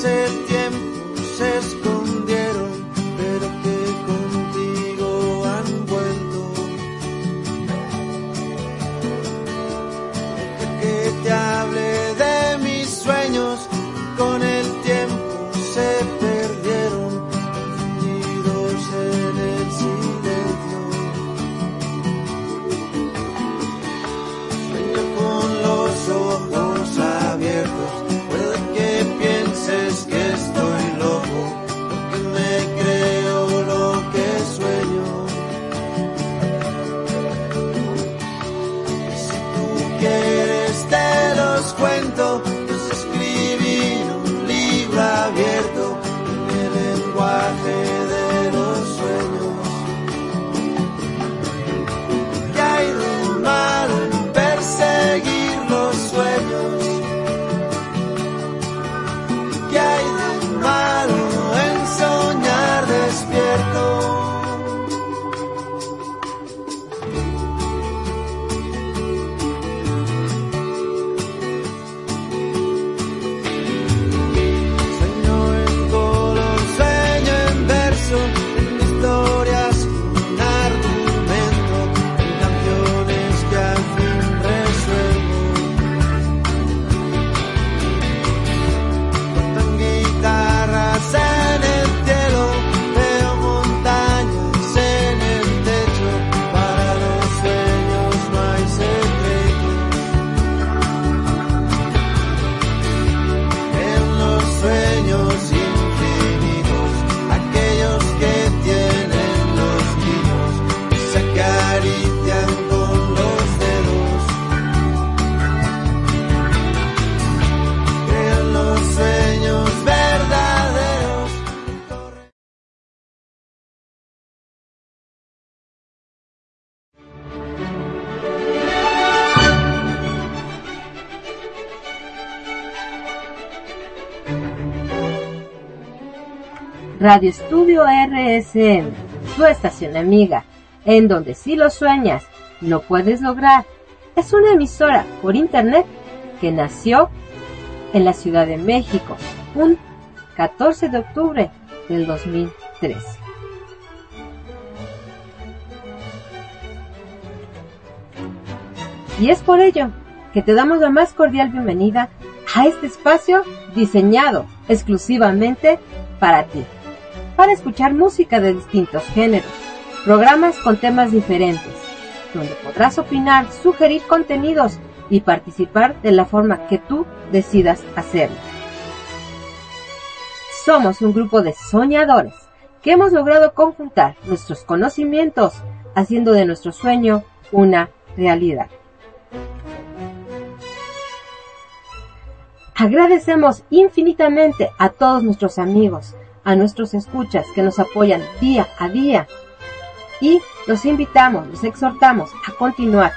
sent Radio Estudio RSM, tu estación amiga, en donde si lo sueñas, lo puedes lograr. Es una emisora por internet que nació en la Ciudad de México un 14 de octubre del 2013. Y es por ello que te damos la más cordial bienvenida a este espacio diseñado exclusivamente para ti para escuchar música de distintos géneros, programas con temas diferentes, donde podrás opinar, sugerir contenidos y participar de la forma que tú decidas hacerlo. Somos un grupo de soñadores que hemos logrado conjuntar nuestros conocimientos haciendo de nuestro sueño una realidad. Agradecemos infinitamente a todos nuestros amigos, a nuestros escuchas que nos apoyan día a día y los invitamos, los exhortamos a continuar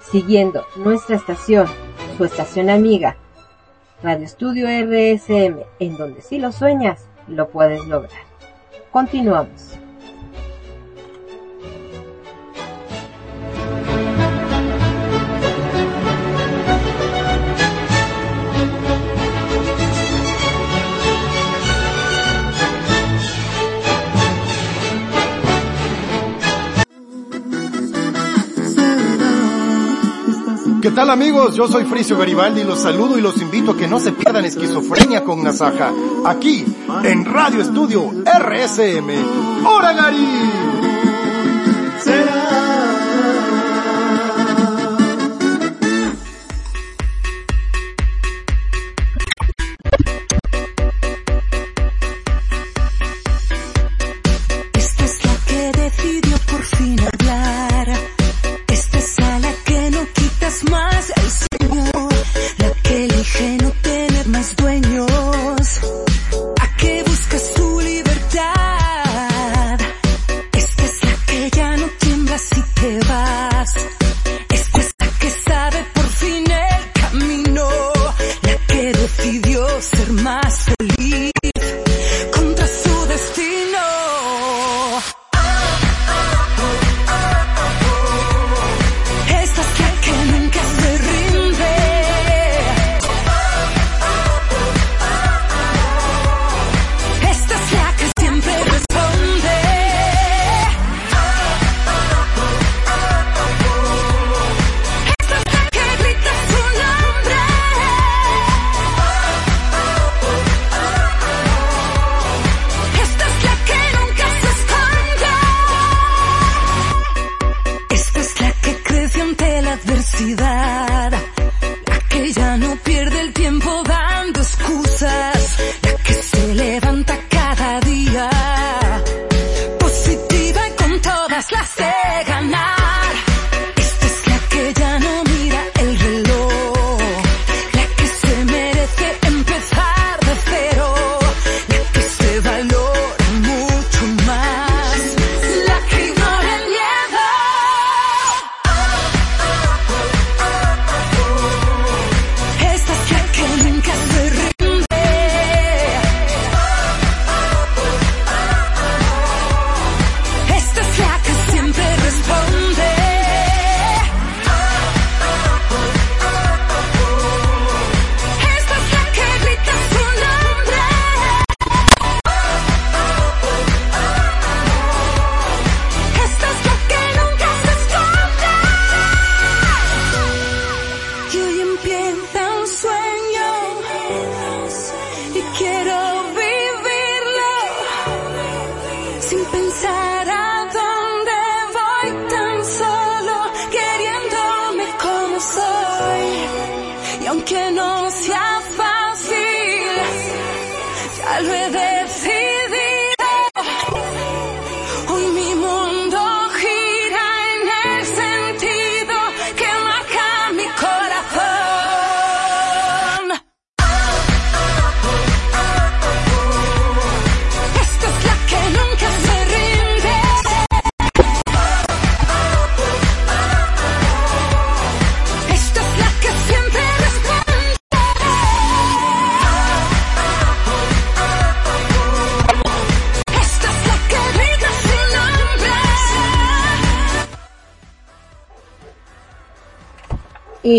siguiendo nuestra estación, su estación amiga, Radio Estudio RSM, en donde si lo sueñas, lo puedes lograr. Continuamos. ¿Qué tal amigos? Yo soy Fricio Garibaldi los saludo y los invito a que no se pierdan esquizofrenia con Nasaja, aquí en Radio Estudio RSM. ¡Hora Gary!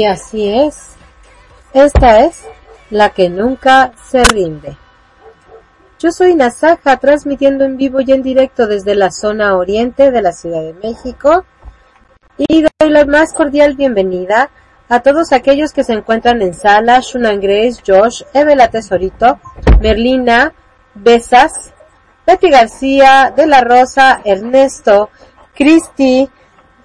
Y así es. Esta es la que nunca se rinde. Yo soy Nasaja, transmitiendo en vivo y en directo desde la zona oriente de la Ciudad de México. Y doy la más cordial bienvenida a todos aquellos que se encuentran en sala, Shunan Grace, Josh, Evela Tesorito, Merlina, Besas, Betty García, De la Rosa, Ernesto, Cristi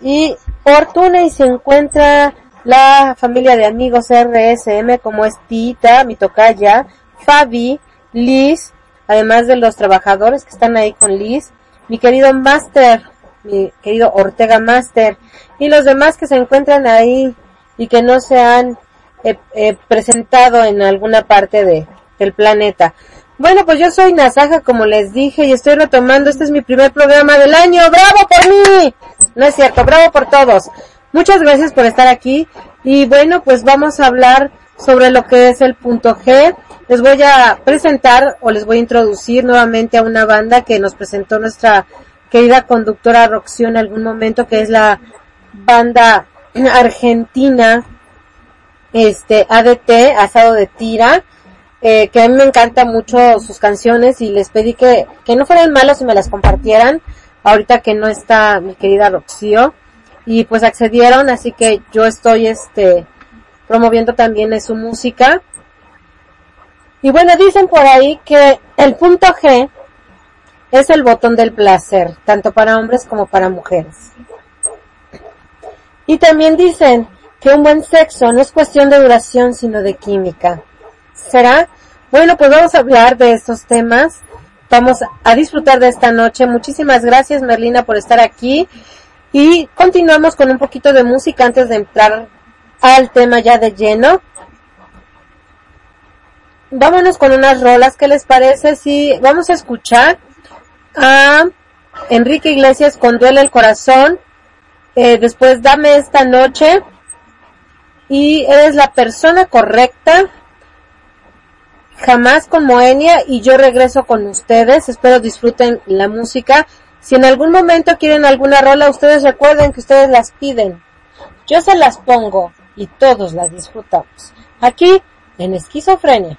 y Fortuna y se encuentra la familia de amigos RSM como es Tita, mi tocaya, Fabi, Liz, además de los trabajadores que están ahí con Liz, mi querido Master, mi querido Ortega Master, y los demás que se encuentran ahí y que no se han eh, eh, presentado en alguna parte de, del planeta. Bueno, pues yo soy Nasaja, como les dije, y estoy retomando, este es mi primer programa del año, ¡bravo por mí! No es cierto, bravo por todos. Muchas gracias por estar aquí y bueno, pues vamos a hablar sobre lo que es el punto G. Les voy a presentar o les voy a introducir nuevamente a una banda que nos presentó nuestra querida conductora Roxy en algún momento, que es la banda argentina, este, ADT, Asado de Tira, eh, que a mí me encanta mucho sus canciones y les pedí que, que no fueran malos y me las compartieran, ahorita que no está mi querida Roxio y pues accedieron, así que yo estoy este promoviendo también su música. Y bueno, dicen por ahí que el punto G es el botón del placer, tanto para hombres como para mujeres. Y también dicen que un buen sexo no es cuestión de duración, sino de química. ¿Será? Bueno, pues vamos a hablar de estos temas. Vamos a disfrutar de esta noche. Muchísimas gracias, Merlina, por estar aquí. Y continuamos con un poquito de música antes de entrar al tema ya de lleno. Vámonos con unas rolas, ¿qué les parece? Si vamos a escuchar a Enrique Iglesias con Duele el Corazón. Eh, después Dame esta noche. Y eres la persona correcta. Jamás con Moenia y yo regreso con ustedes. Espero disfruten la música. Si en algún momento quieren alguna rola, ustedes recuerden que ustedes las piden. Yo se las pongo y todos las disfrutamos. Aquí en Esquizofrenia.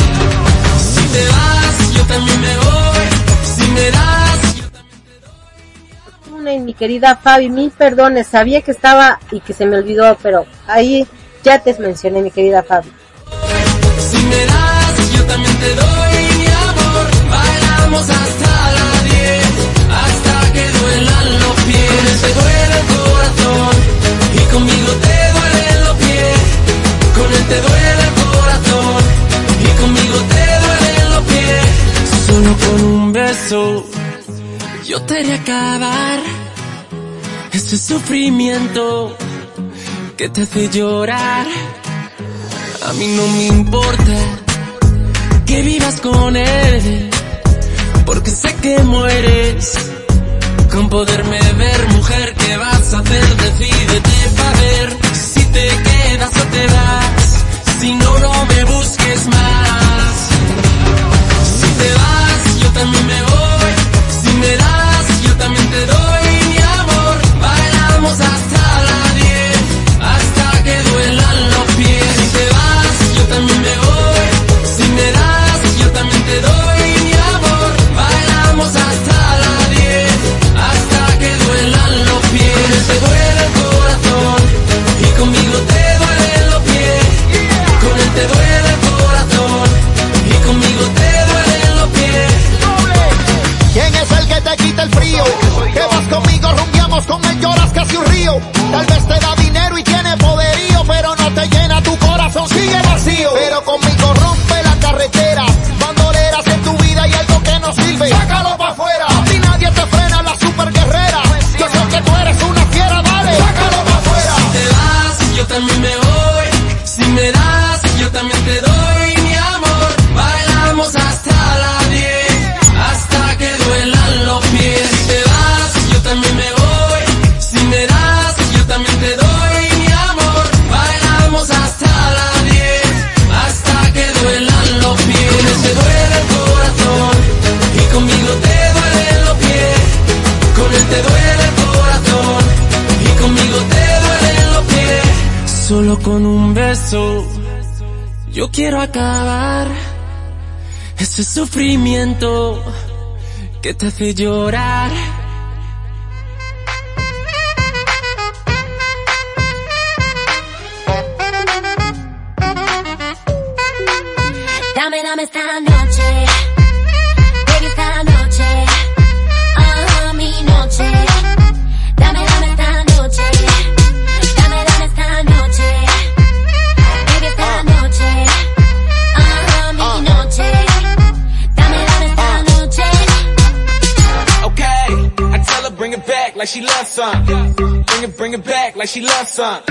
te vas, yo también me voy. Si me das, yo también te doy. Una y mi querida Fabi, mil perdones, sabía que estaba y que se me olvidó, pero ahí ya te mencioné, mi querida Fabi. Si me das, yo también te doy mi amor. Bailamos hasta las 10, hasta que duelan los pies. Te duele el corazón y conmigo te duelen los pies. Con él te duele Solo con un beso yo te haré acabar ese sufrimiento que te hace llorar. A mí no me importa que vivas con él, porque sé que mueres con poderme ver, mujer, ¿qué vas a hacer? Decídete para ver si te quedas o te vas, si no, no me busques más te vas, yo también me voy. Si me das ese sufrimiento que te hace llorar. Bring it back like she loves something.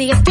see.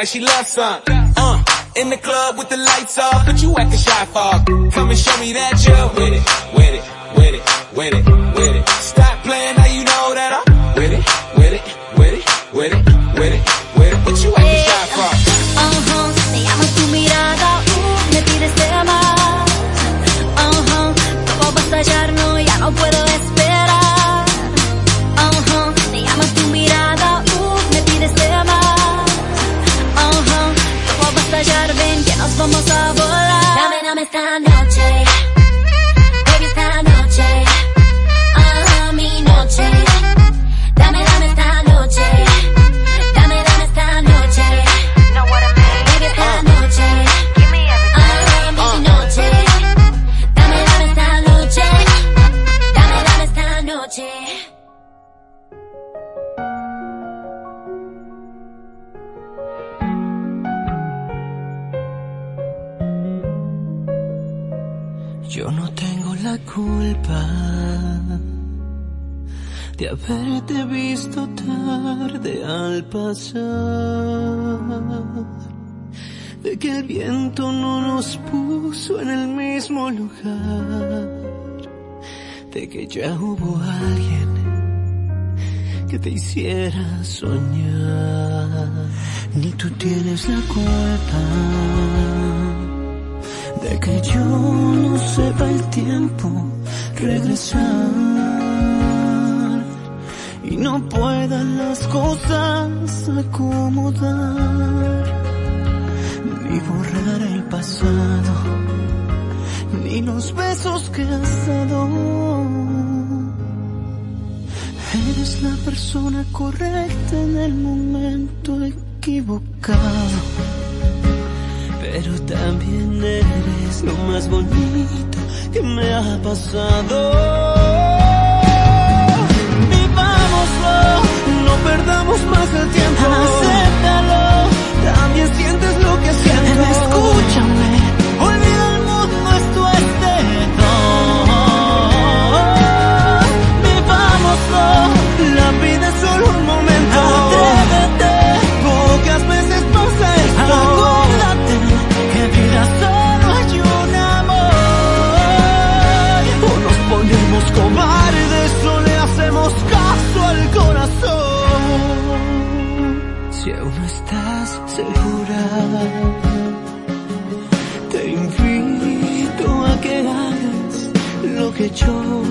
like she loves some. Uh, in the club with the lights off, but you acting shy for. Come and show me that you're with it, with it, with it, with it. de que ya hubo alguien que te hiciera soñar. Ni tú tienes la culpa de que yo no sepa el tiempo regresar. Y no puedan las cosas acomodar. Ni borrar el pasado ni los besos que has dado. Eres la persona correcta en el momento equivocado, pero también eres lo más bonito que me ha pasado. Vivámoslo, no perdamos más el tiempo. Acéptalo, también sientes lo que siento. Escúchame. se. Te invito a que hagas lo que yo.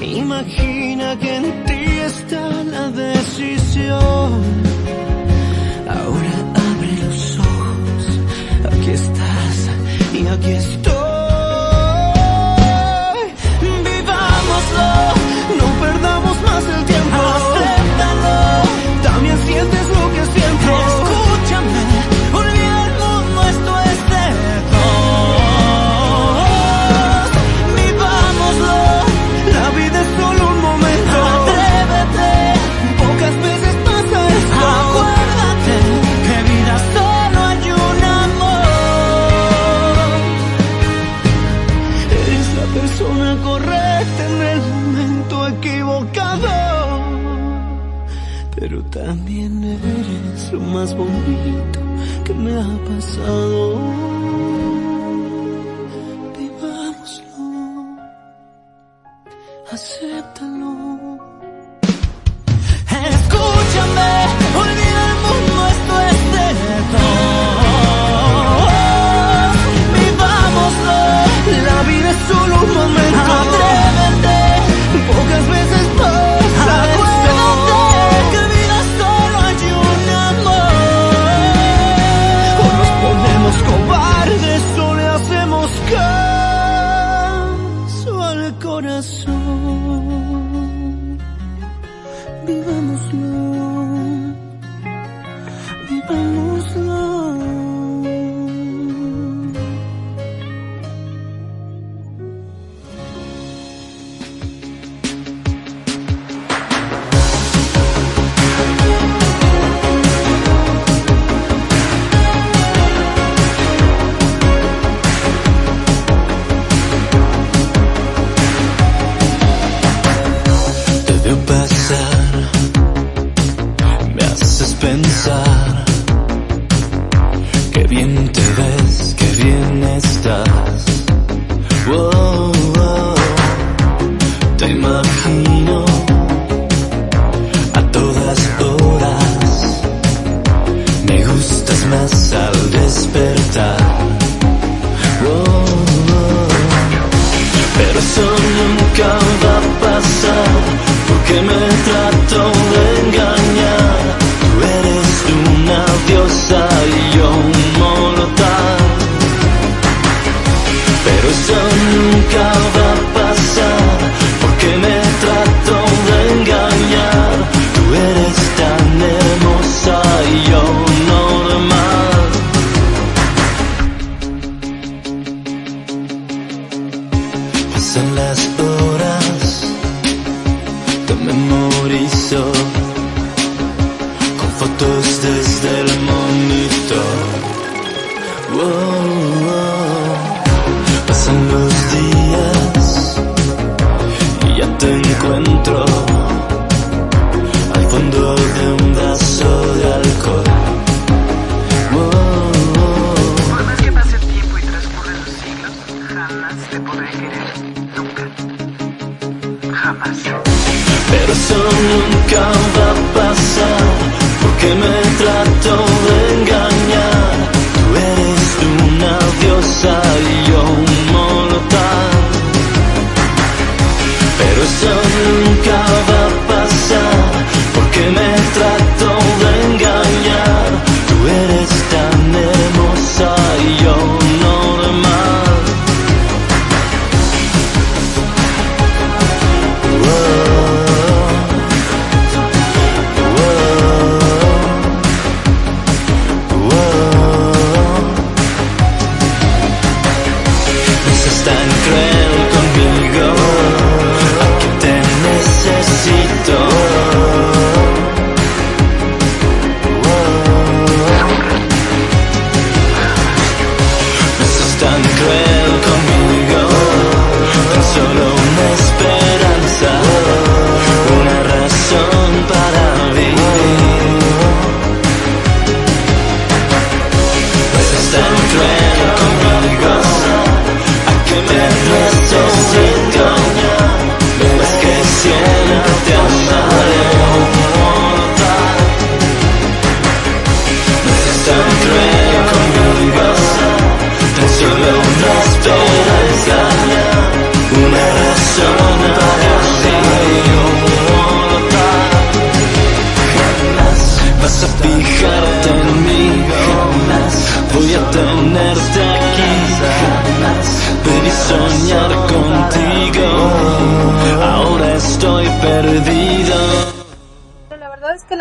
Imagina que en ti está la decisión. Ahora abre los ojos, aquí estás y aquí estoy. pasado. Vivámoslo.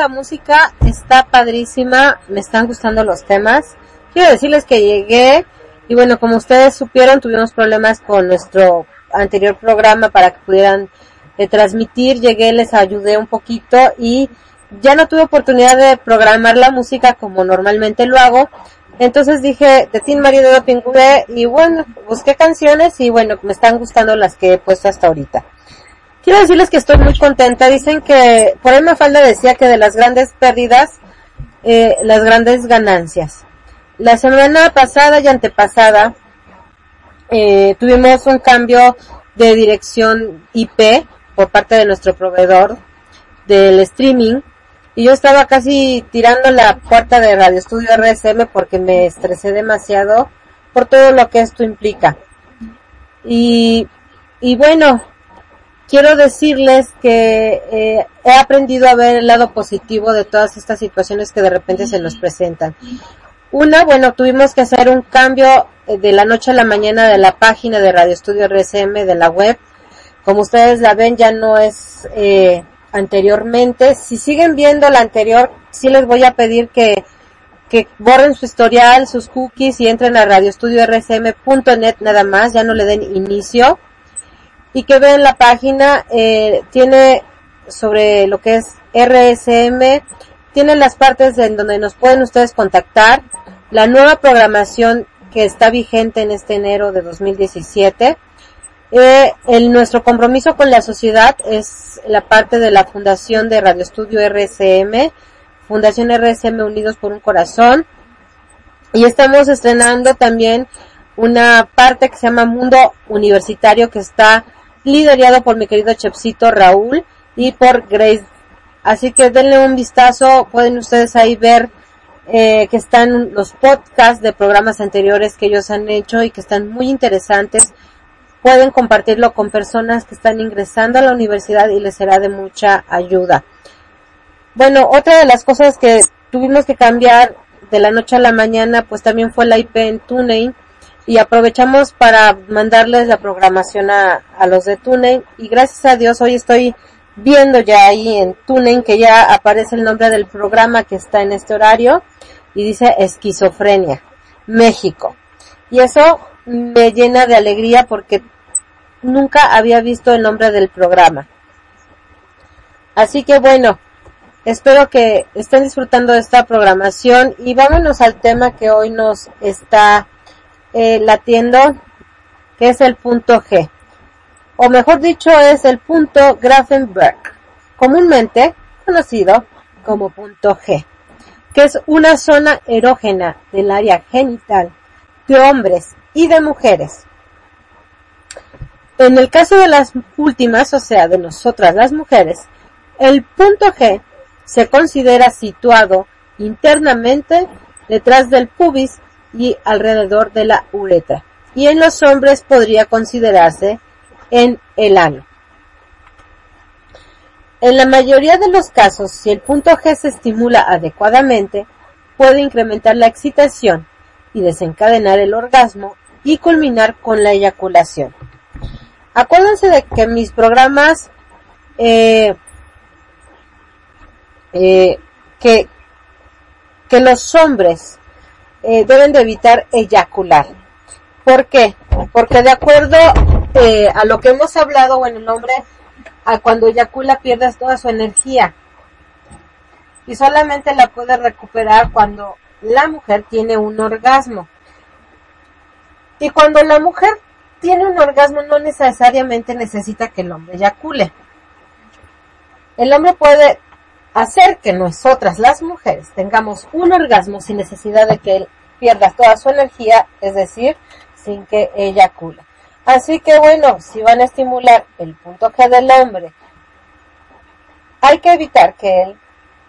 La música está padrísima, me están gustando los temas. Quiero decirles que llegué y bueno, como ustedes supieron, tuvimos problemas con nuestro anterior programa para que pudieran eh, transmitir. Llegué, les ayudé un poquito y ya no tuve oportunidad de programar la música como normalmente lo hago. Entonces dije, de Tin Marido de Pingüe y bueno, busqué canciones y bueno, me están gustando las que he puesto hasta ahorita. Quiero decirles que estoy muy contenta. Dicen que, por ahí Mafalda decía que de las grandes pérdidas, eh, las grandes ganancias. La semana pasada y antepasada, eh, tuvimos un cambio de dirección IP por parte de nuestro proveedor del streaming y yo estaba casi tirando la puerta de Radio Estudio RSM porque me estresé demasiado por todo lo que esto implica. Y, y bueno, quiero decirles que eh, he aprendido a ver el lado positivo de todas estas situaciones que de repente se nos presentan. Una, bueno, tuvimos que hacer un cambio eh, de la noche a la mañana de la página de Radio Estudio RSM, de la web, como ustedes la ven ya no es eh, anteriormente. Si siguen viendo la anterior, sí les voy a pedir que, que borren su historial, sus cookies y entren a radioestudiorsm.net nada más, ya no le den inicio. Y que vean la página, eh, tiene sobre lo que es RSM, tiene las partes en donde nos pueden ustedes contactar, la nueva programación que está vigente en este enero de 2017. Eh, el, nuestro compromiso con la sociedad es la parte de la Fundación de Radio Estudio RSM, Fundación RSM Unidos por un Corazón. Y estamos estrenando también una parte que se llama Mundo Universitario que está liderado por mi querido Chepsito Raúl y por Grace. Así que denle un vistazo, pueden ustedes ahí ver eh, que están los podcasts de programas anteriores que ellos han hecho y que están muy interesantes pueden compartirlo con personas que están ingresando a la universidad y les será de mucha ayuda. Bueno, otra de las cosas que tuvimos que cambiar de la noche a la mañana, pues también fue la IP en TuneIn y aprovechamos para mandarles la programación a, a los de TuneIn y gracias a Dios hoy estoy viendo ya ahí en TuneIn que ya aparece el nombre del programa que está en este horario y dice esquizofrenia, México. Y eso me llena de alegría porque nunca había visto el nombre del programa. Así que bueno, espero que estén disfrutando de esta programación y vámonos al tema que hoy nos está eh, latiendo, que es el punto G. O mejor dicho, es el punto Grafenberg, comúnmente conocido como punto G, que es una zona erógena del área genital de hombres y de mujeres en el caso de las últimas, o sea, de nosotras las mujeres, el punto G se considera situado internamente detrás del pubis y alrededor de la uretra. Y en los hombres podría considerarse en el ano. En la mayoría de los casos, si el punto G se estimula adecuadamente, puede incrementar la excitación y desencadenar el orgasmo y culminar con la eyaculación. Acuérdense de que mis programas, eh, eh, que, que los hombres eh, deben de evitar eyacular. ¿Por qué? Porque de acuerdo eh, a lo que hemos hablado, bueno, el hombre a cuando eyacula pierde toda su energía y solamente la puede recuperar cuando la mujer tiene un orgasmo. Y cuando la mujer tiene un orgasmo no necesariamente necesita que el hombre eyacule. El hombre puede hacer que nosotras las mujeres tengamos un orgasmo sin necesidad de que él pierda toda su energía, es decir, sin que eyacule. Así que bueno, si van a estimular el punto G del hombre, hay que evitar que él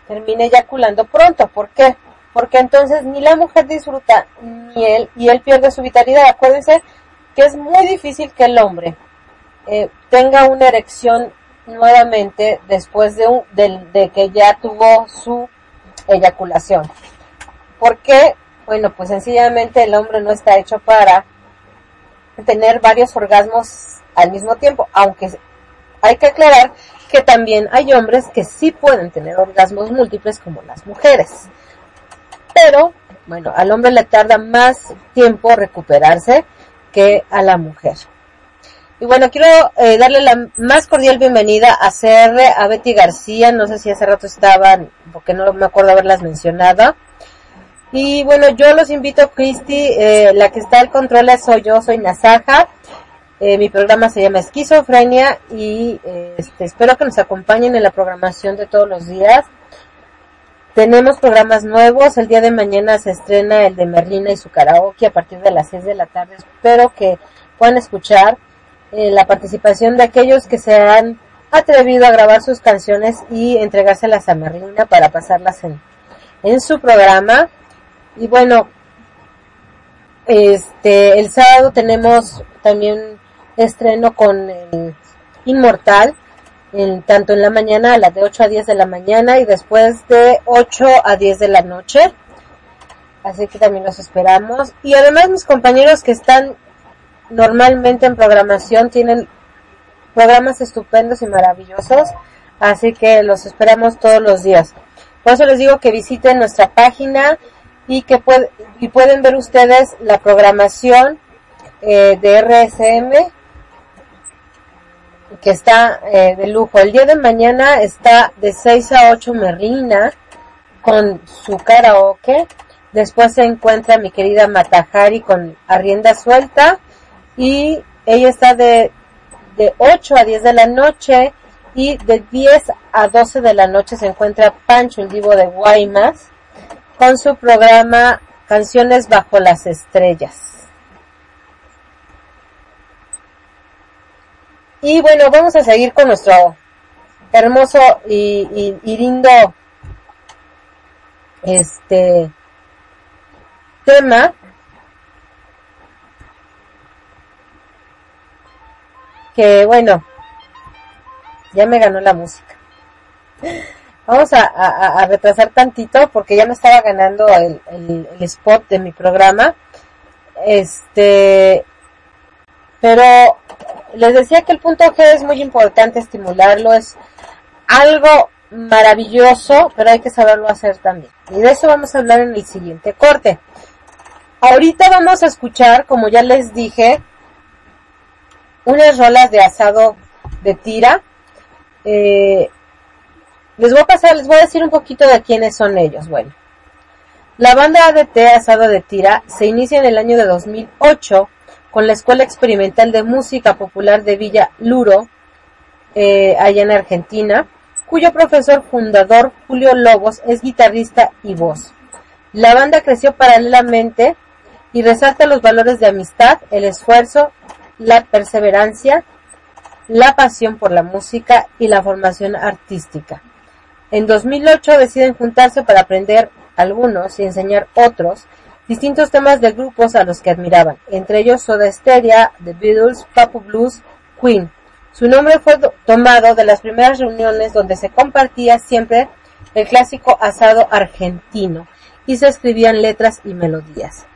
termine eyaculando pronto. ¿Por qué? Porque entonces ni la mujer disfruta ni él y él pierde su vitalidad. Acuérdense que es muy difícil que el hombre eh, tenga una erección nuevamente después de, un, de, que ya tuvo su eyaculación. ¿Por qué? Bueno, pues sencillamente el hombre no está hecho para tener varios orgasmos al mismo tiempo, aunque hay que aclarar que también hay hombres que sí pueden tener orgasmos múltiples como las mujeres. Pero, bueno, al hombre le tarda más tiempo recuperarse que a la mujer. Y bueno, quiero eh, darle la más cordial bienvenida a CR, a Betty García, no sé si hace rato estaban, porque no me acuerdo haberlas mencionado. Y bueno, yo los invito, Cristi, eh, la que está al control soy yo, soy Nasaja. Eh, mi programa se llama Esquizofrenia y este, espero que nos acompañen en la programación de todos los días. Tenemos programas nuevos. El día de mañana se estrena el de Merlina y su karaoke a partir de las 6 de la tarde. Espero que puedan escuchar eh, la participación de aquellos que se han atrevido a grabar sus canciones y entregárselas a Merlina para pasarlas en, en su programa. Y bueno, este, el sábado tenemos también estreno con Inmortal tanto en la mañana a las de 8 a 10 de la mañana y después de 8 a 10 de la noche. Así que también los esperamos. Y además mis compañeros que están normalmente en programación tienen programas estupendos y maravillosos, así que los esperamos todos los días. Por eso les digo que visiten nuestra página y que puede, y pueden ver ustedes la programación eh, de RSM que está eh, de lujo. El día de mañana está de 6 a 8 Merlina con su karaoke. Después se encuentra mi querida Matajari con Arrienda Suelta y ella está de, de 8 a 10 de la noche y de 10 a 12 de la noche se encuentra Pancho, el divo de Guaymas, con su programa Canciones bajo las estrellas. Y bueno, vamos a seguir con nuestro hermoso y, y, lindo este tema que bueno ya me ganó la música vamos a, retrasar tantito porque ya me estaba ganando el, el, el, spot de mi programa este pero les decía que el punto G es muy importante estimularlo, es algo maravilloso, pero hay que saberlo hacer también. Y de eso vamos a hablar en el siguiente corte. Ahorita vamos a escuchar, como ya les dije, unas rolas de asado de tira. Eh, les voy a pasar, les voy a decir un poquito de quiénes son ellos. Bueno, la banda ADT Asado de Tira se inicia en el año de 2008 con la Escuela Experimental de Música Popular de Villa Luro, eh, allá en Argentina, cuyo profesor fundador Julio Lobos es guitarrista y voz. La banda creció paralelamente y resalta los valores de amistad, el esfuerzo, la perseverancia, la pasión por la música y la formación artística. En 2008 deciden juntarse para aprender algunos y enseñar otros distintos temas de grupos a los que admiraban, entre ellos Soda Stereo, The Beatles, Papo Blues, Queen. Su nombre fue tomado de las primeras reuniones donde se compartía siempre el clásico asado argentino y se escribían letras y melodías.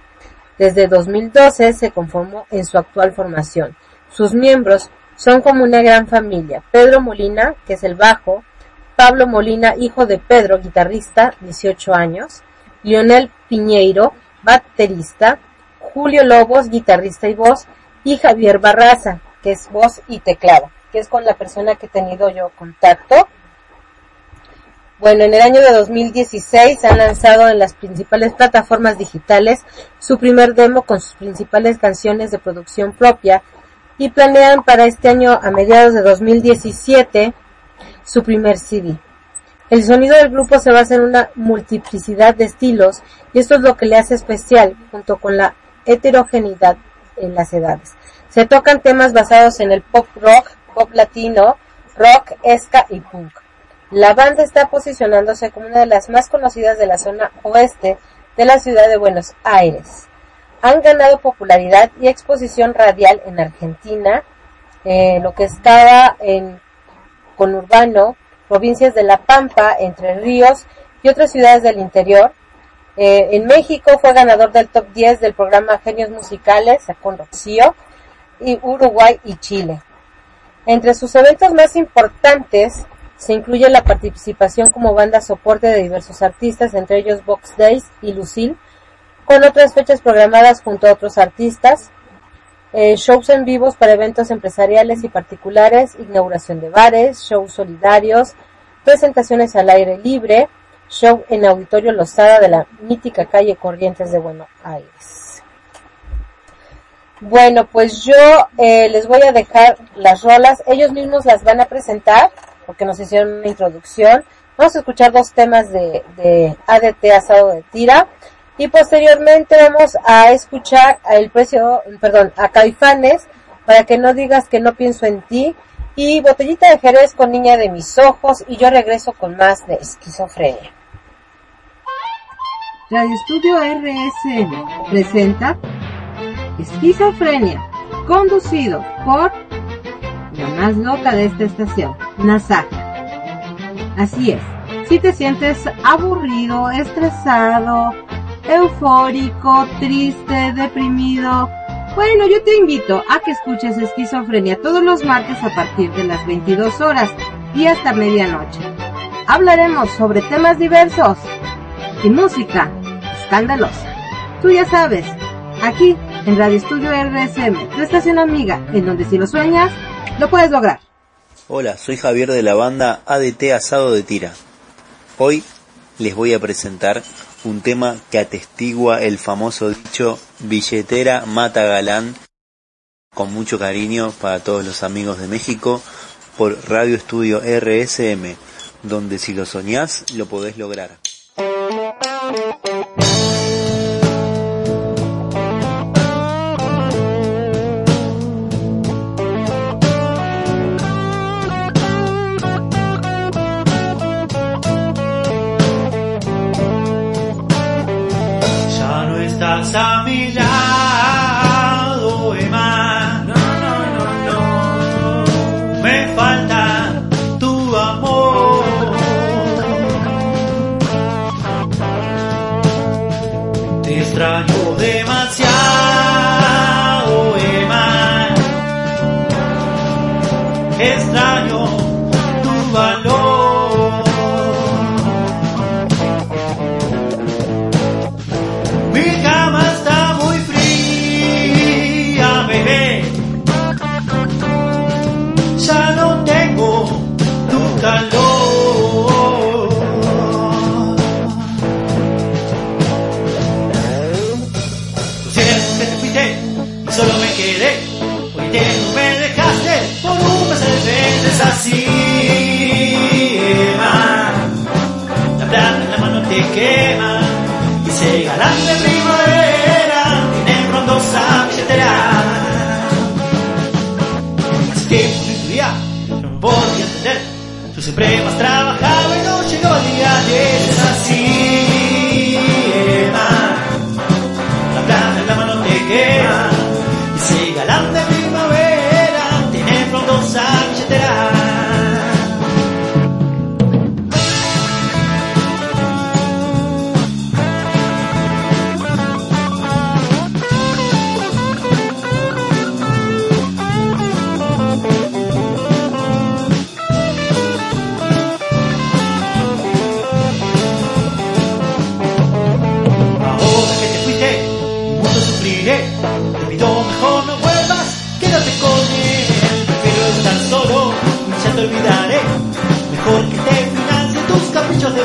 Desde 2012 se conformó en su actual formación. Sus miembros son como una gran familia. Pedro Molina, que es el bajo, Pablo Molina, hijo de Pedro, guitarrista, 18 años, Lionel Piñeiro, baterista, Julio Lobos, guitarrista y voz, y Javier Barraza, que es voz y teclado, que es con la persona que he tenido yo contacto. Bueno, en el año de 2016 han lanzado en las principales plataformas digitales su primer demo con sus principales canciones de producción propia y planean para este año a mediados de 2017 su primer CD. El sonido del grupo se basa en una multiplicidad de estilos y esto es lo que le hace especial junto con la heterogeneidad en las edades. Se tocan temas basados en el pop rock, pop latino, rock, ska y punk. La banda está posicionándose como una de las más conocidas de la zona oeste de la ciudad de Buenos Aires. Han ganado popularidad y exposición radial en Argentina, eh, lo que estaba en conurbano, provincias de La Pampa, Entre Ríos y otras ciudades del interior. Eh, en México fue ganador del top 10 del programa Genios Musicales con Rocío y Uruguay y Chile. Entre sus eventos más importantes se incluye la participación como banda soporte de diversos artistas, entre ellos Box Days y Lucille, con otras fechas programadas junto a otros artistas, eh, shows en vivos para eventos empresariales y particulares, inauguración de bares, shows solidarios, presentaciones al aire libre, show en Auditorio Lozada de la mítica calle Corrientes de Buenos Aires. Bueno, pues yo eh, les voy a dejar las rolas, ellos mismos las van a presentar porque nos hicieron una introducción. Vamos a escuchar dos temas de, de ADT asado de tira y posteriormente vamos a escuchar el precio, perdón, a Caifanes para que no digas que no pienso en ti y botellita de Jerez con niña de mis ojos y yo regreso con más de esquizofrenia. Radio Estudio RSN presenta Esquizofrenia, conducido por la más loca de esta estación, Nasaja. Así es, si te sientes aburrido, estresado, eufórico, triste, deprimido Bueno, yo te invito a que escuches Esquizofrenia todos los martes a partir de las 22 horas y hasta medianoche. Hablaremos sobre temas diversos y música escandalosa. Tú ya sabes, aquí en Radio Estudio RSM, tu estación amiga, en donde si lo sueñas, lo puedes lograr. Hola, soy Javier de la banda ADT Asado de Tira. Hoy les voy a presentar un tema que atestigua el famoso dicho billetera mata galán con mucho cariño para todos los amigos de México por Radio Estudio RSM, donde si lo soñás lo podés lograr. grande primavera viene pronto sacchetterà que posibilidad yo no podía tener yo siempre más trabajaba y no llegaba el día 10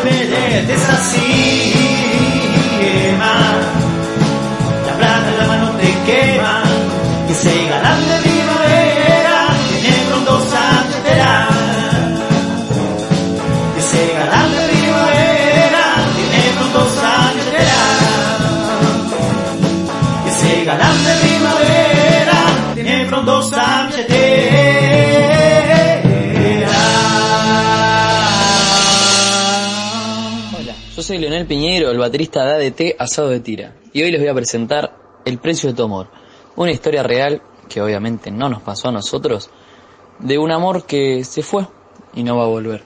caprichos de vered. Es así, Emma. La plata en la mano te quema. Que se galán soy Leonel Piñeiro, el baterista de ADT Asado de Tira, y hoy les voy a presentar El precio de tu amor, una historia real, que obviamente no nos pasó a nosotros, de un amor que se fue y no va a volver.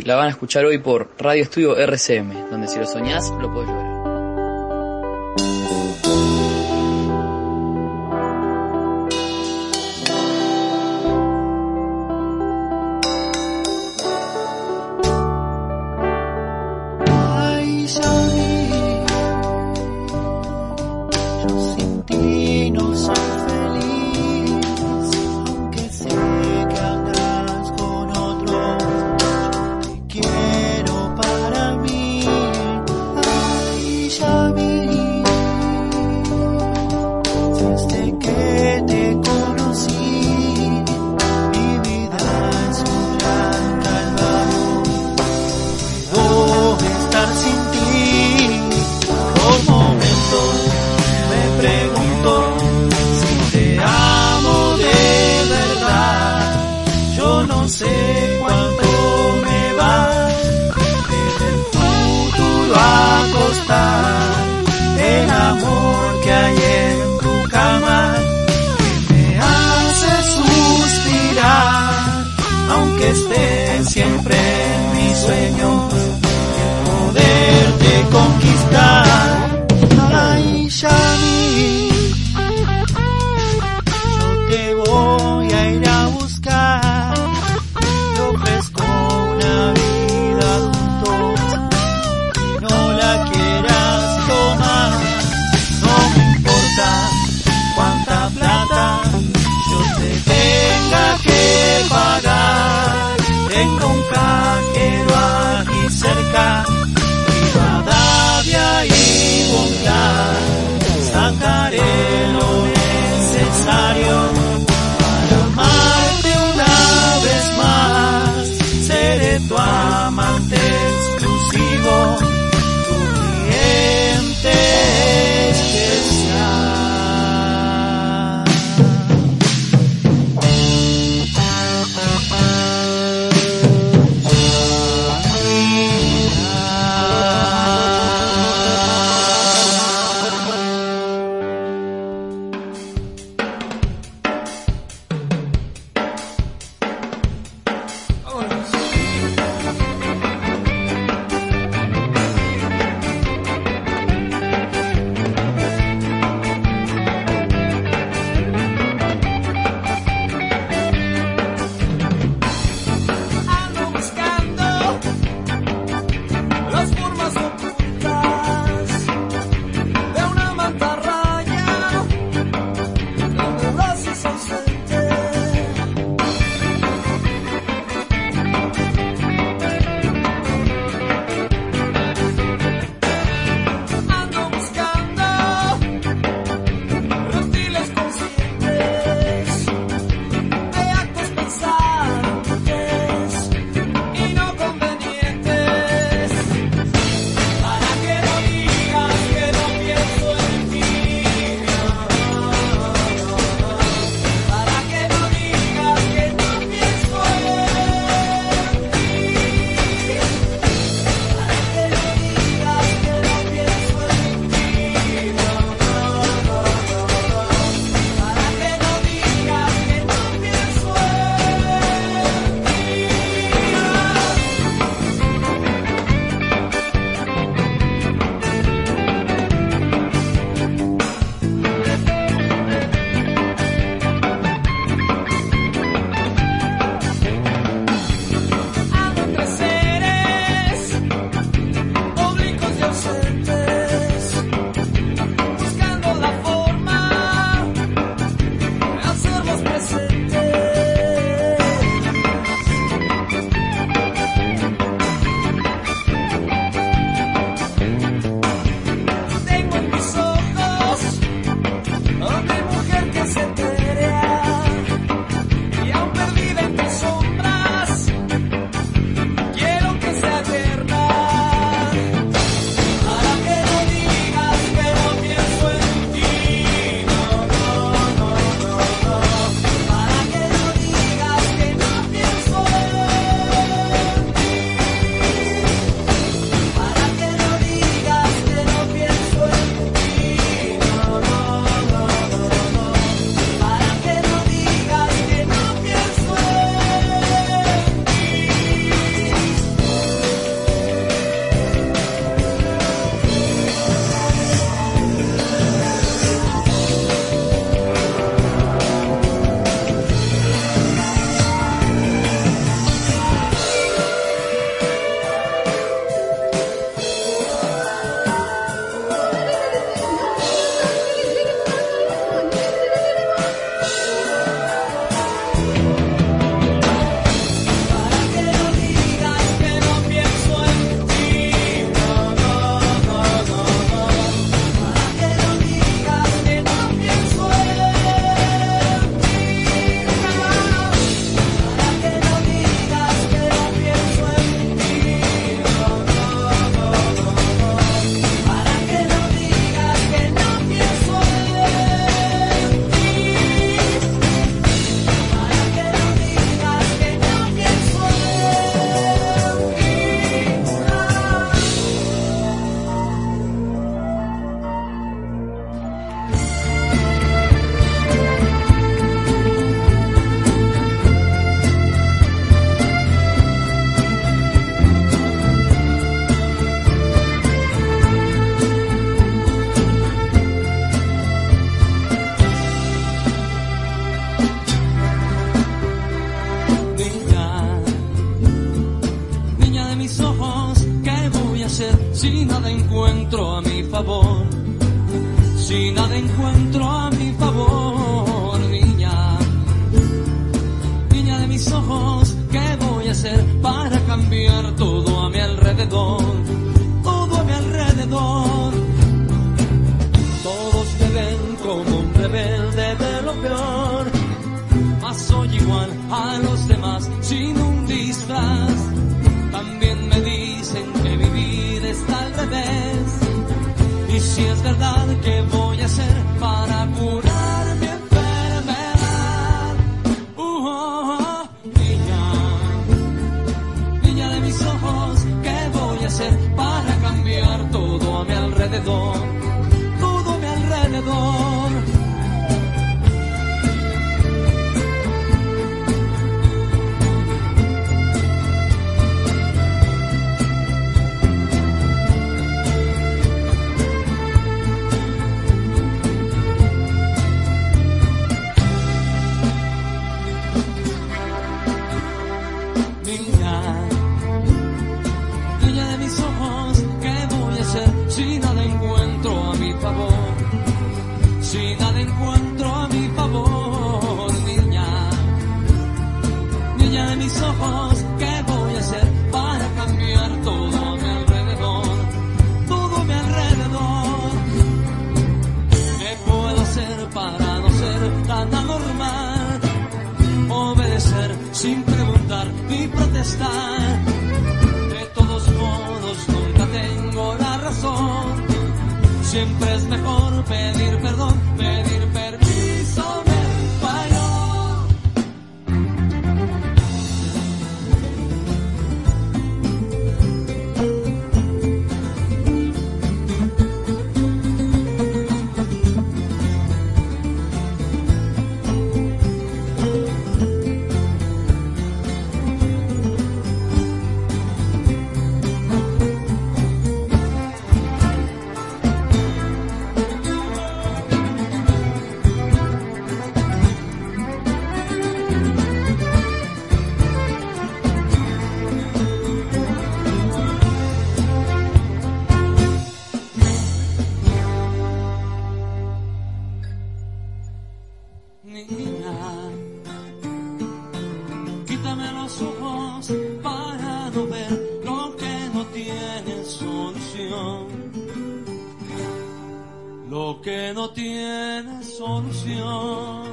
La van a escuchar hoy por Radio Estudio RCM, donde si lo soñás, lo podés lograr. El amor que hay en tu cama que me hace suspirar aunque esté siempre en mis sueños poderte conquistar. Quítame los ojos para no ver lo que no tiene solución. Lo que no tiene solución.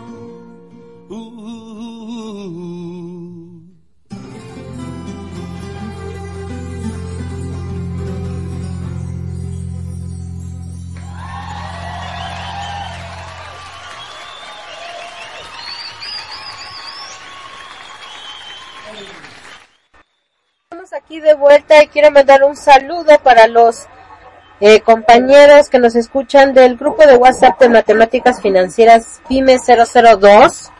Vuelta y quiero mandar un saludo para los eh, compañeros que nos escuchan del grupo de WhatsApp de Matemáticas Financieras PYME 002.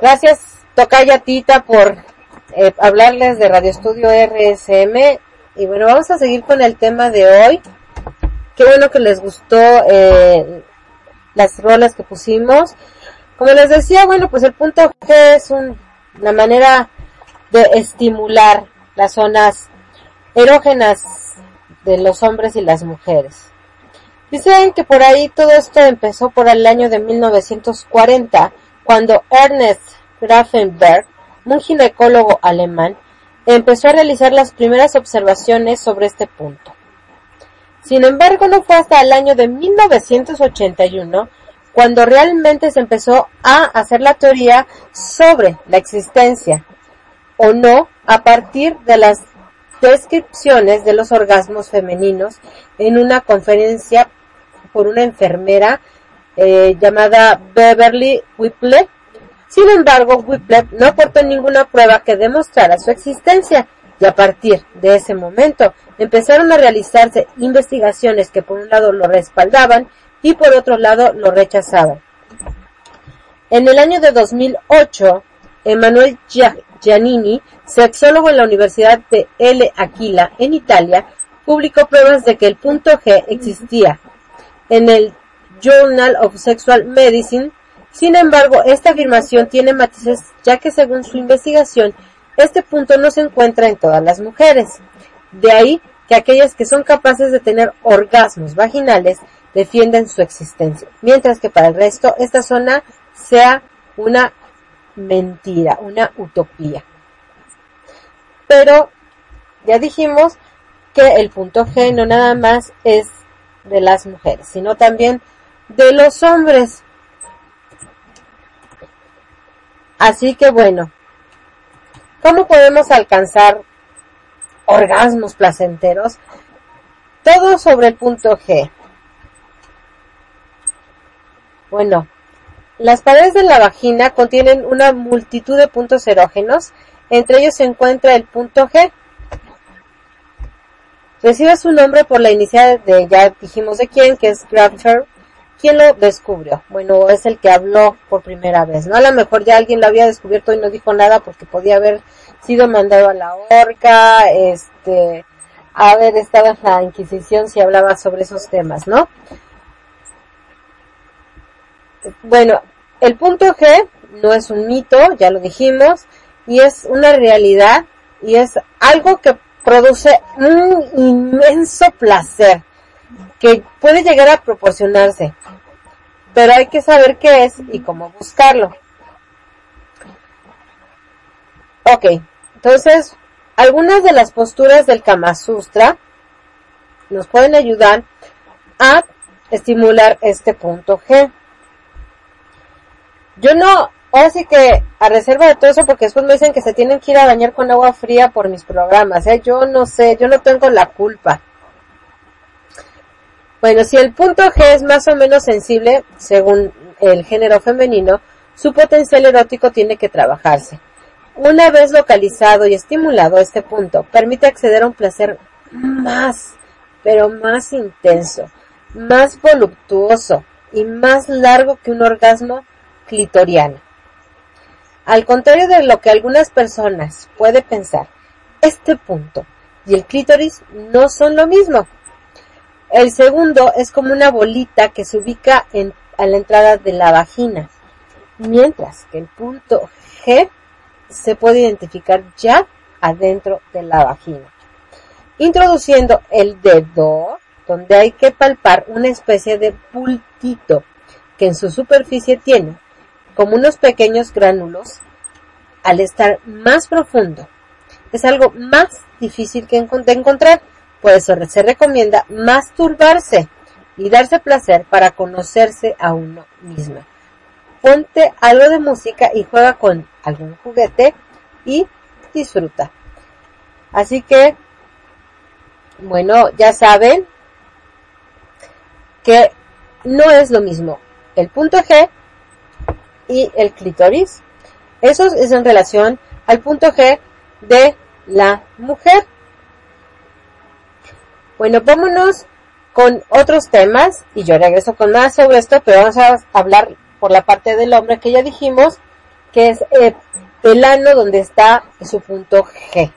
Gracias, Tocaya Tita, por eh, hablarles de Radio Estudio RSM. Y bueno, vamos a seguir con el tema de hoy. Qué bueno que les gustó eh, las rolas que pusimos. Como les decía, bueno, pues el punto G es un- una manera de estimular las zonas erógenas de los hombres y las mujeres. Dicen que por ahí todo esto empezó por el año de 1940, cuando Ernest Grafenberg, un ginecólogo alemán, empezó a realizar las primeras observaciones sobre este punto. Sin embargo, no fue hasta el año de 1981 cuando realmente se empezó a hacer la teoría sobre la existencia o no a partir de las descripciones de los orgasmos femeninos en una conferencia por una enfermera eh, llamada Beverly Whipple. Sin embargo, Whipple no aportó ninguna prueba que demostrara su existencia y a partir de ese momento empezaron a realizarse investigaciones que por un lado lo respaldaban y por otro lado lo rechazaban. En el año de 2008, Emanuel Gia- Giannini, sexólogo en la Universidad de L. Aquila, en Italia, publicó pruebas de que el punto G existía en el Journal of Sexual Medicine. Sin embargo, esta afirmación tiene matices ya que según su investigación, este punto no se encuentra en todas las mujeres. De ahí que aquellas que son capaces de tener orgasmos vaginales defienden su existencia, mientras que para el resto esta zona sea una mentira, una utopía. Pero ya dijimos que el punto G no nada más es de las mujeres, sino también de los hombres. Así que bueno, ¿cómo podemos alcanzar orgasmos placenteros? Todo sobre el punto G. Bueno, las paredes de la vagina contienen una multitud de puntos erógenos, entre ellos se encuentra el punto G. Recibe su nombre por la inicial de, ya dijimos de quién, que es Grafter, ¿Quién lo descubrió? Bueno, es el que habló por primera vez, ¿no? A lo mejor ya alguien lo había descubierto y no dijo nada porque podía haber sido mandado a la horca, este, haber estado en la Inquisición si hablaba sobre esos temas, ¿no? Bueno, el punto G no es un mito, ya lo dijimos, y es una realidad y es algo que produce un inmenso placer que puede llegar a proporcionarse, pero hay que saber qué es y cómo buscarlo. Ok, entonces, algunas de las posturas del Kama Sutra nos pueden ayudar a estimular este punto G. Yo no, ahora sí que a reserva de todo eso, porque después me dicen que se tienen que ir a bañar con agua fría por mis programas, ¿eh? yo no sé, yo no tengo la culpa. Bueno, si el punto G es más o menos sensible, según el género femenino, su potencial erótico tiene que trabajarse. Una vez localizado y estimulado este punto, permite acceder a un placer más, pero más intenso, más voluptuoso y más largo que un orgasmo clitoriano. Al contrario de lo que algunas personas pueden pensar, este punto y el clítoris no son lo mismo. El segundo es como una bolita que se ubica en, a la entrada de la vagina, mientras que el punto G se puede identificar ya adentro de la vagina. Introduciendo el dedo, donde hay que palpar una especie de pultito que en su superficie tiene como unos pequeños gránulos, al estar más profundo, es algo más difícil que de encontrar. Por eso se recomienda masturbarse y darse placer para conocerse a uno mismo. Ponte algo de música y juega con algún juguete y disfruta. Así que, bueno, ya saben que no es lo mismo el punto G y el clítoris. Eso es en relación al punto G de la mujer. Bueno, vámonos con otros temas y yo regreso con más sobre esto, pero vamos a hablar por la parte del hombre que ya dijimos, que es eh, el ano donde está su punto G.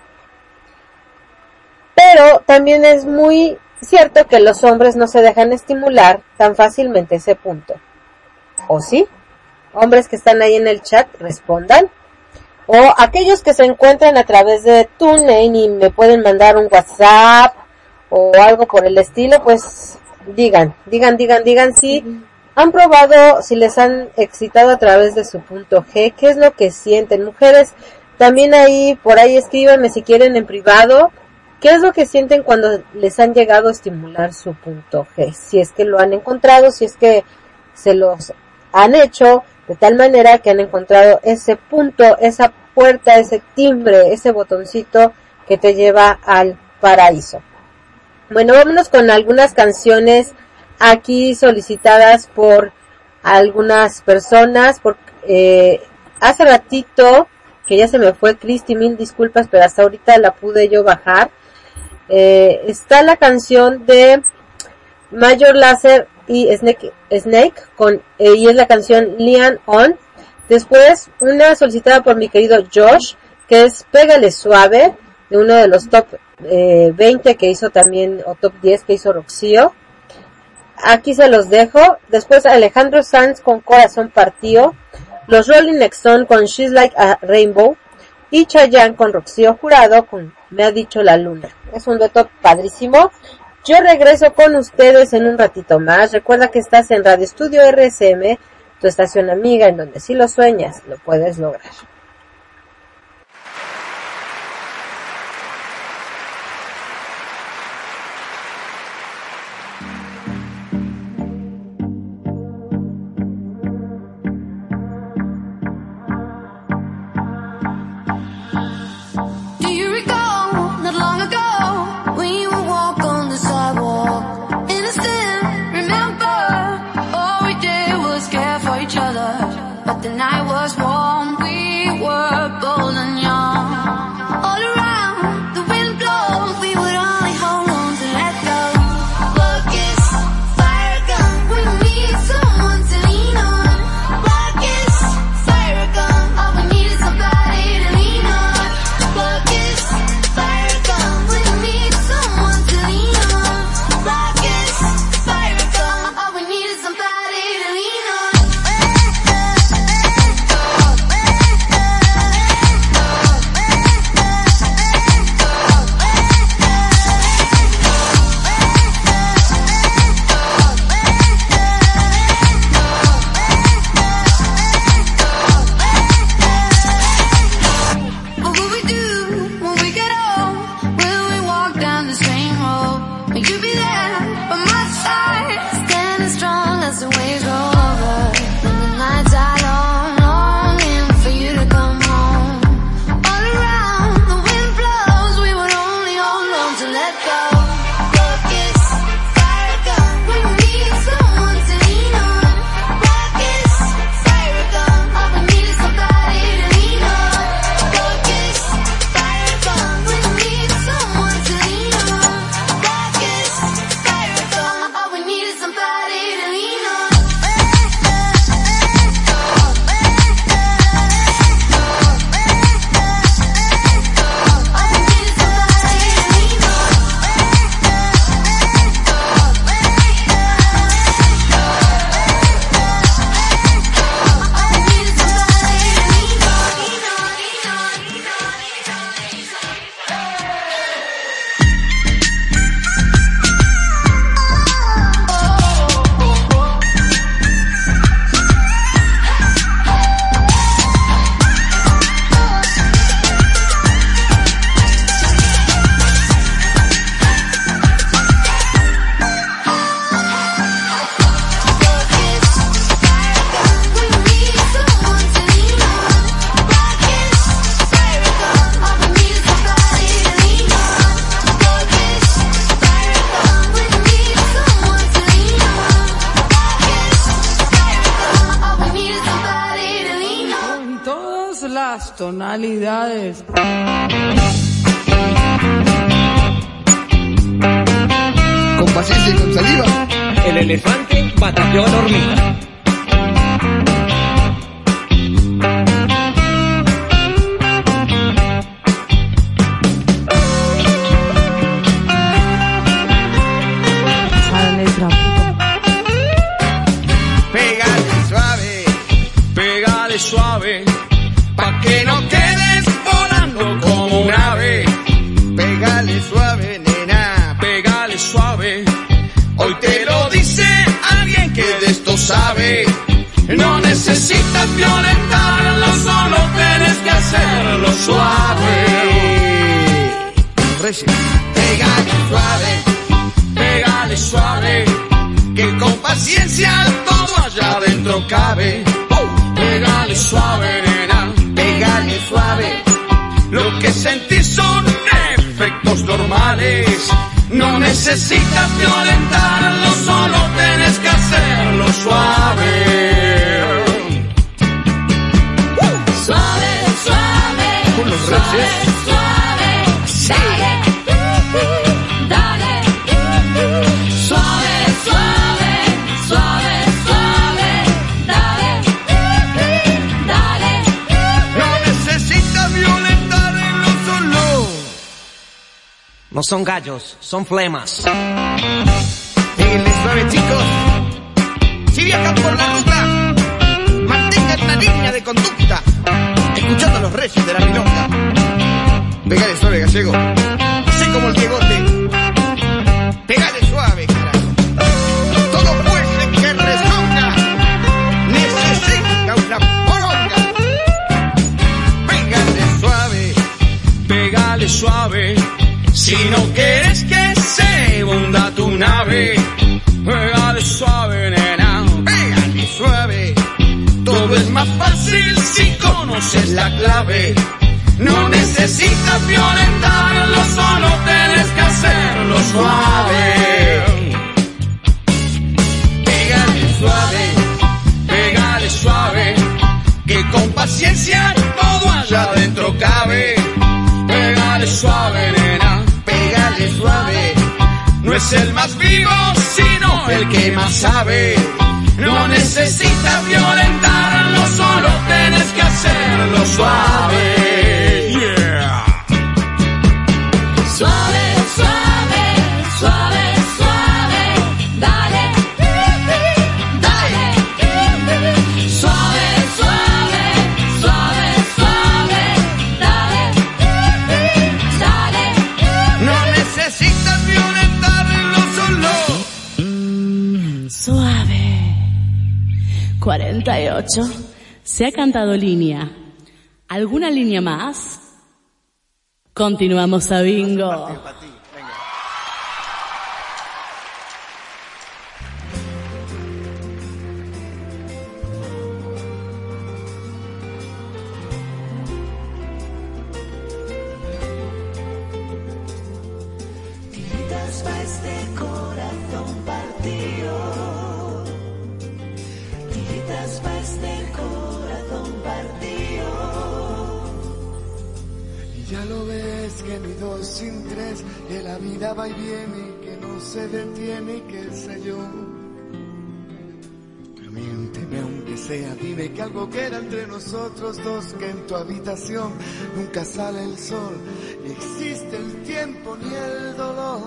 Pero también es muy cierto que los hombres no se dejan estimular tan fácilmente ese punto. ¿O sí? Hombres que están ahí en el chat, respondan. O aquellos que se encuentran a través de TuneIn y me pueden mandar un WhatsApp o algo por el estilo, pues digan, digan, digan, digan si han probado, si les han excitado a través de su punto G, qué es lo que sienten. Mujeres, también ahí, por ahí escríbanme si quieren en privado, qué es lo que sienten cuando les han llegado a estimular su punto G. Si es que lo han encontrado, si es que se los han hecho de tal manera que han encontrado ese punto, esa puerta, ese timbre, ese botoncito que te lleva al paraíso. Bueno, vámonos con algunas canciones aquí solicitadas por algunas personas. Por, eh, hace ratito, que ya se me fue Cristi, mil disculpas, pero hasta ahorita la pude yo bajar. Eh, está la canción de Major Lazer y Snake, Snake con, eh, y es la canción Lian On. Después, una solicitada por mi querido Josh, que es Pégale Suave, de uno de los top eh, 20 que hizo también, o top 10 que hizo Roxio. Aquí se los dejo. Después Alejandro Sanz con Corazón Partido. Los Rolling Nexon con She's Like a Rainbow. Y Chayanne con Roxio Jurado con Me ha dicho la luna. Es un dueto padrísimo. Yo regreso con ustedes en un ratito más. Recuerda que estás en Radio Estudio RSM, tu estación amiga en donde si lo sueñas, lo puedes lograr. No son gallos, son flemas. Hey, suave chicos. Si viajan por la ruta, mantengan una línea de conducta, escuchando los reyes de la milonga. Pegale suave, gallego. Así como el Diegote. Pegale suave, carajo. Todo fuese que resonga necesita una poronga. Pégale suave, pégale suave si no quieres que se hunda tu nave. Pégale suave, nena. pégale suave. Todo es más fácil si conoces la clave. No necesitas violentarlo, solo tienes que hacerlo suave. Pégale suave, Pégale suave, que con paciencia todo allá adentro cabe. Pégale suave, suave. No es el más vivo, sino el que más sabe. No necesitas violentarlo, solo tienes que hacerlo suave. 48. Se ha cantado línea. ¿Alguna línea más? Continuamos a bingo. Tu habitación nunca sale el sol, ni existe el tiempo ni el dolor.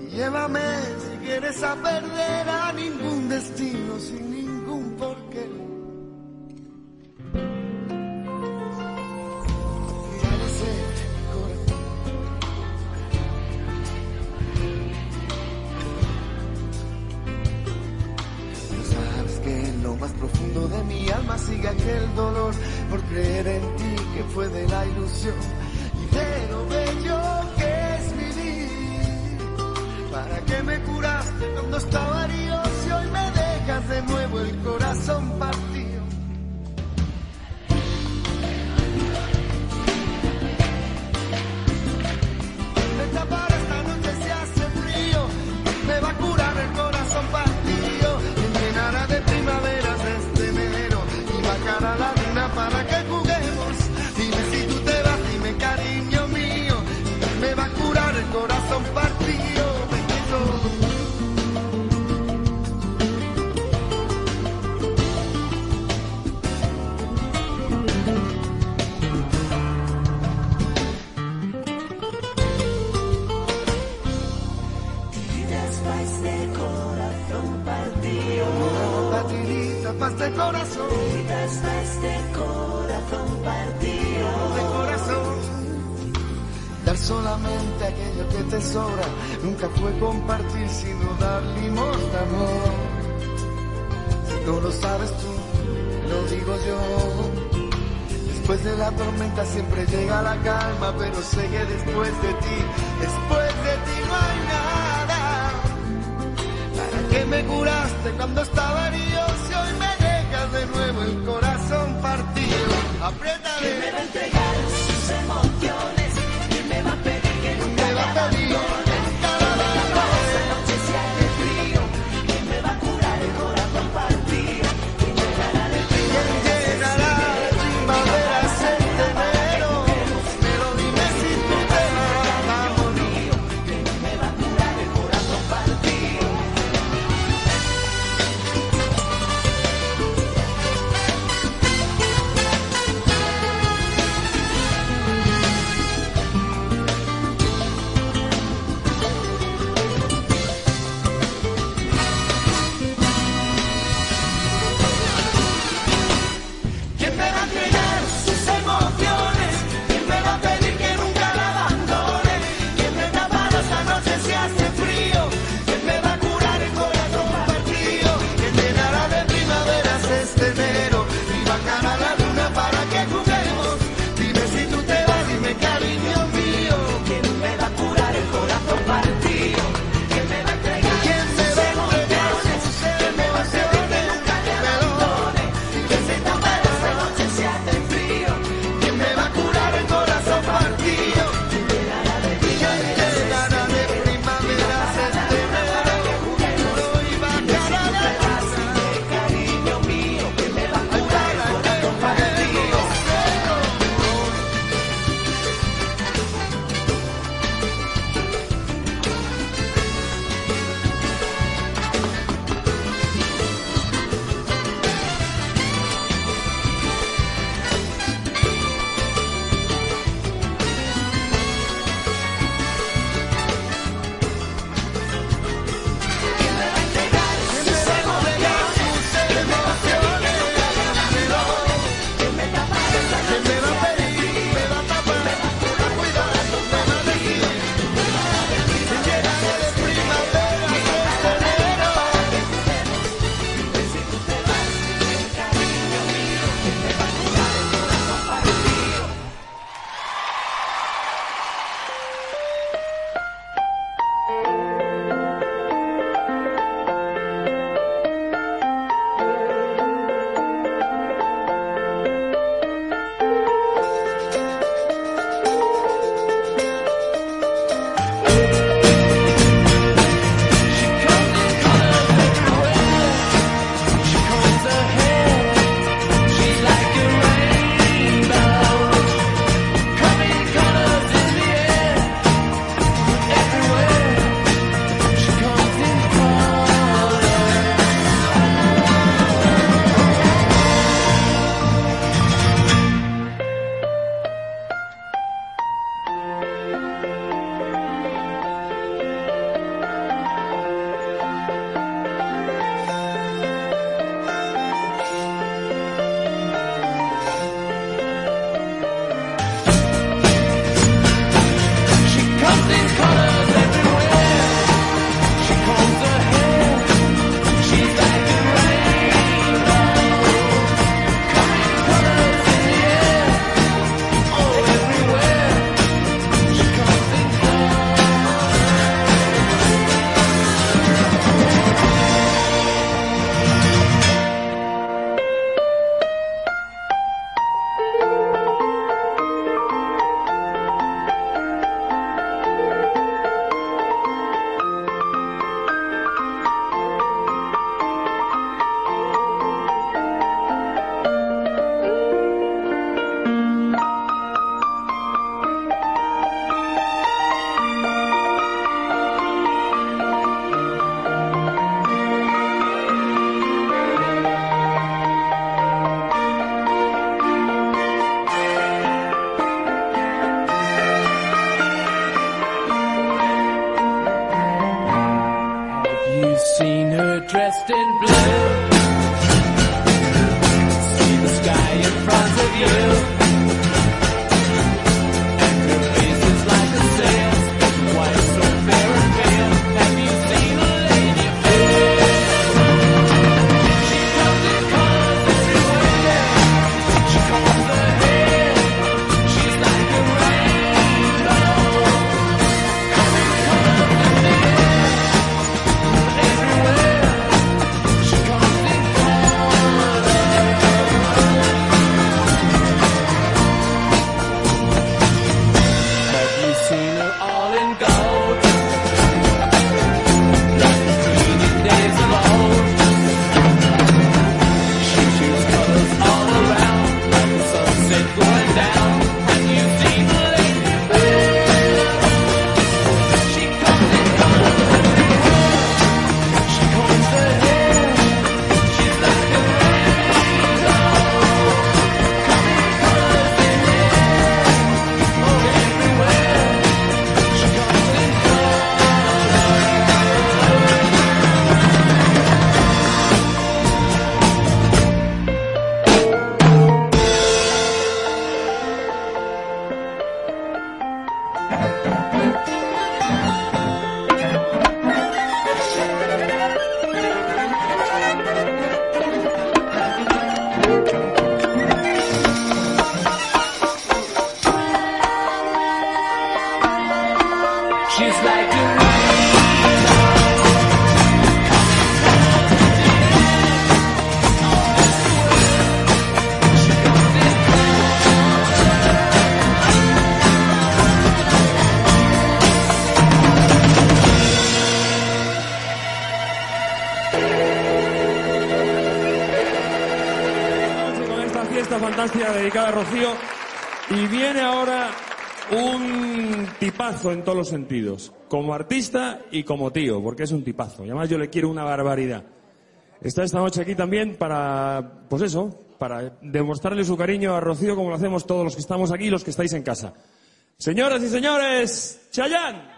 Y llévame si quieres a perder a ningún destino sin alma sigue aquel dolor por creer en ti que fue de la ilusión y de lo bello que es vivir. ¿Para qué me curaste cuando estaba herido si hoy me dejas de nuevo el corazón partido? Corazón. Tiritas pa' este Solamente aquello que te sobra, nunca fue compartir sino dar limosna, amor. Si no lo sabes tú, lo digo yo. Después de la tormenta siempre llega la calma, pero sé que después de ti, después de ti no hay nada. ¿Para qué me curaste cuando estaba herido si hoy me dejas de nuevo el corazón partido? Apriétale. ¿Quién me va a entregar sus emociones? Tipazo en todos los sentidos. Como artista y como tío, porque es un tipazo. Además yo le quiero una barbaridad. Está esta noche aquí también para, pues eso, para demostrarle su cariño a Rocío como lo hacemos todos los que estamos aquí y los que estáis en casa. Señoras y señores, Chayán.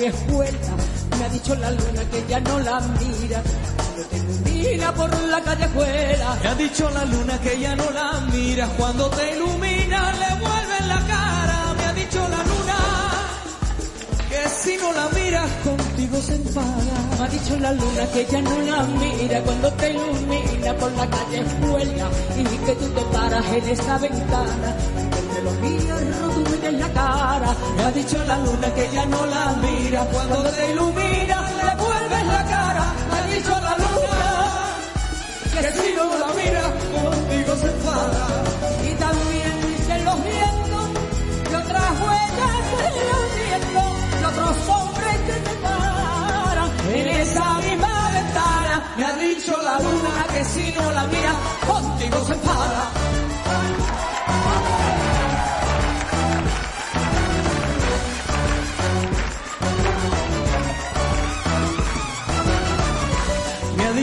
Me ha dicho la luna que ya no la mira cuando te ilumina por la calle fuera. Me ha dicho la luna que ya no la mira cuando te ilumina le vuelve la cara. Me ha dicho la luna que si no la miras contigo se enfada. Me ha dicho la luna que ya no la mira cuando te ilumina por la calle fuera y que tú te paras en esa ventana. Que lo miras rotundo en la cara. Me ha dicho la luna que ya no la mira cuando te ilumina le vuelves la cara. Me ha dicho la luna que si no la mira contigo se enfada. Y también dicen los vientos que otras huellas en los vientos de otros hombres que te paran en esa misma ventana. Me ha dicho la luna que si no la mira contigo se enfada.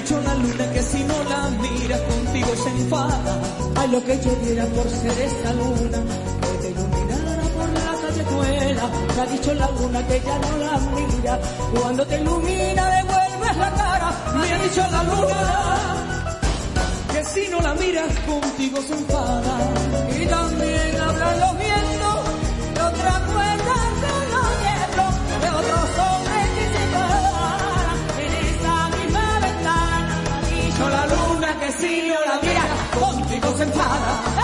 Dicho la luna que si no la mira contigo se enfada. Ay, lo que yo diera por ser esa luna que te iluminara por la callejuela. Me ha dicho la luna que ya no la mira. Cuando te ilumina devuelves la cara. Me ha dicho la luna que si no la miras contigo se enfada. Y también hablan los vientos no la miras contigo se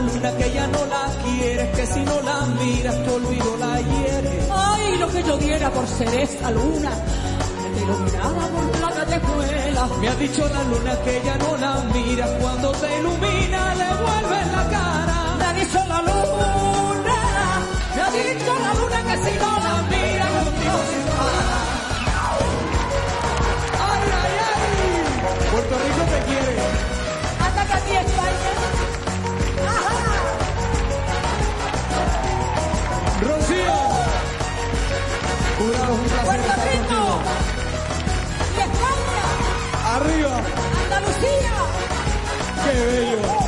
la luna que ya no la quieres, que si no la miras tu olvido la hiere. Ay, lo que yo diera por ser esa luna que te iluminaba por la callejuela. Me ha dicho la luna que ya no la miras cuando te ilumina le vuelves la cara. Me ha dicho la luna, me ha dicho la luna que si no la mira contigo Puerto Rico y España, Arriba. Andalucía. ¡Qué bello!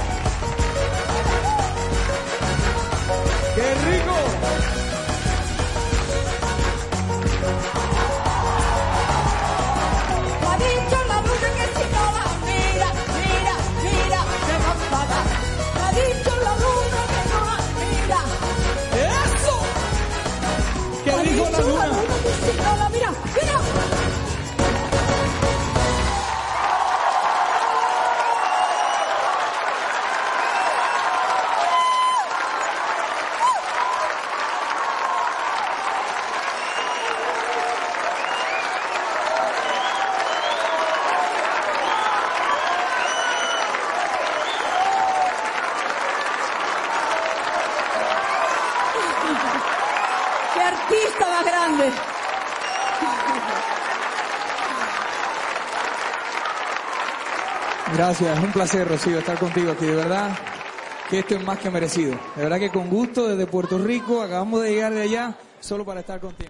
Gracias, es un placer, Rocío, estar contigo aquí, de verdad que esto es más que merecido. De verdad que con gusto desde Puerto Rico, acabamos de llegar de allá solo para estar contigo.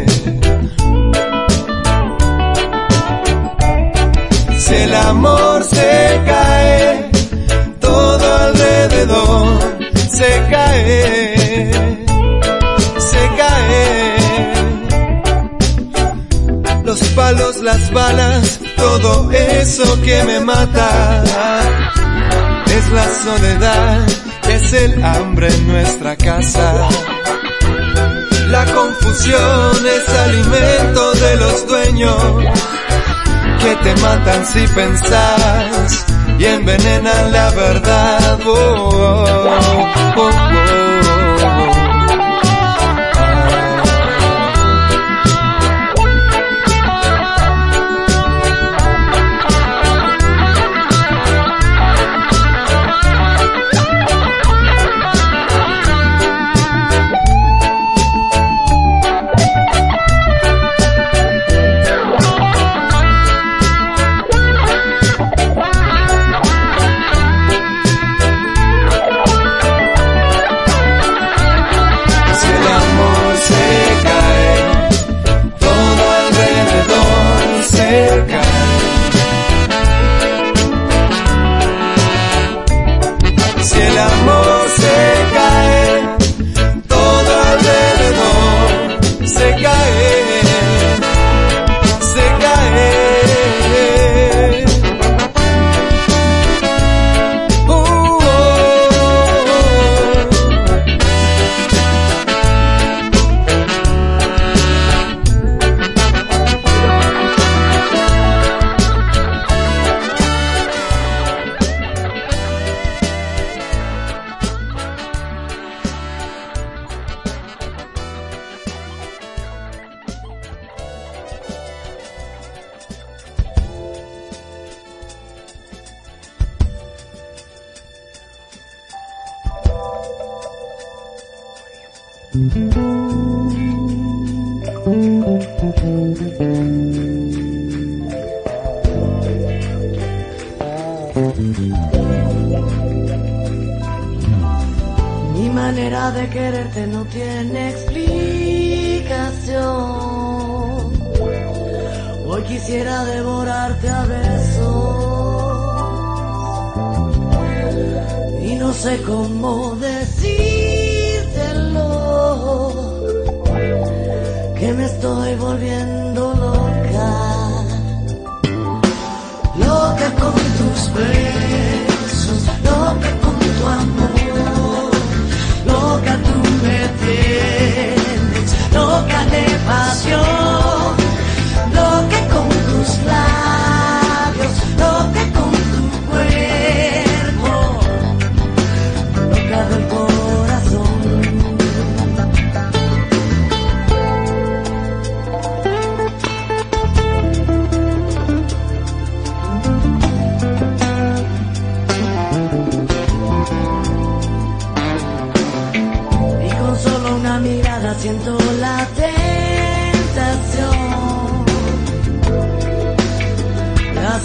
Amor se cae, todo alrededor se cae, se cae. Los palos, las balas, todo eso que me mata, es la soledad, es el hambre en nuestra casa. La confusión es alimento de los dueños que te matan si pensás y envenenan la verdad. Oh, oh, oh, quererte no tiene explicación. Hoy quisiera devorarte a besos. Y no sé cómo decírtelo. Que me estoy volviendo loca, loca con tus besos, tienes, de pasión,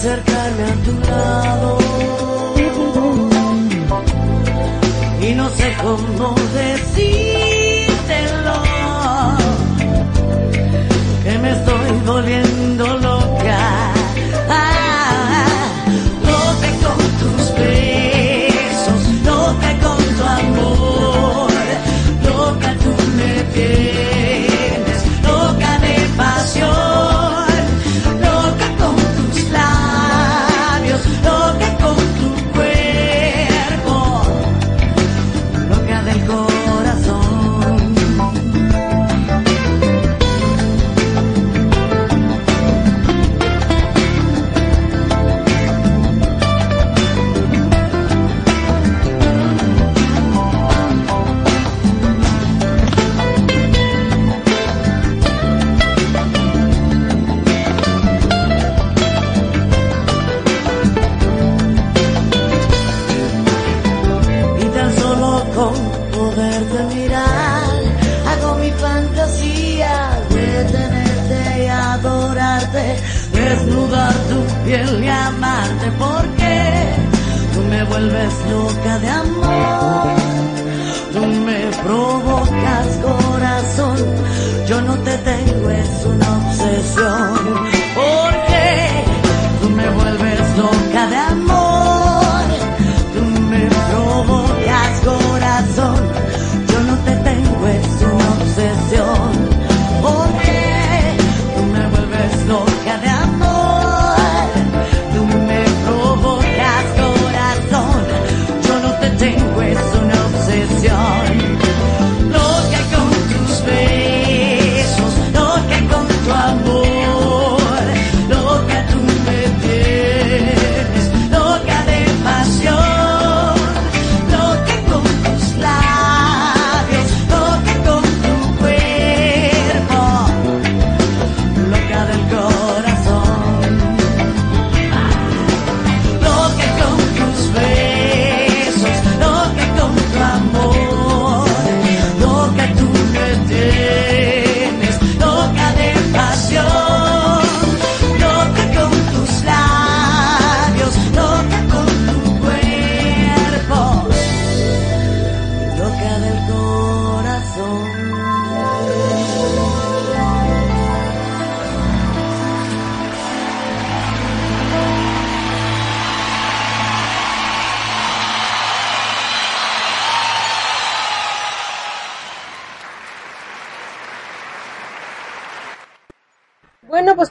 acercarme a tu lado. Y no sé cómo decírtelo, que me estoy volviendo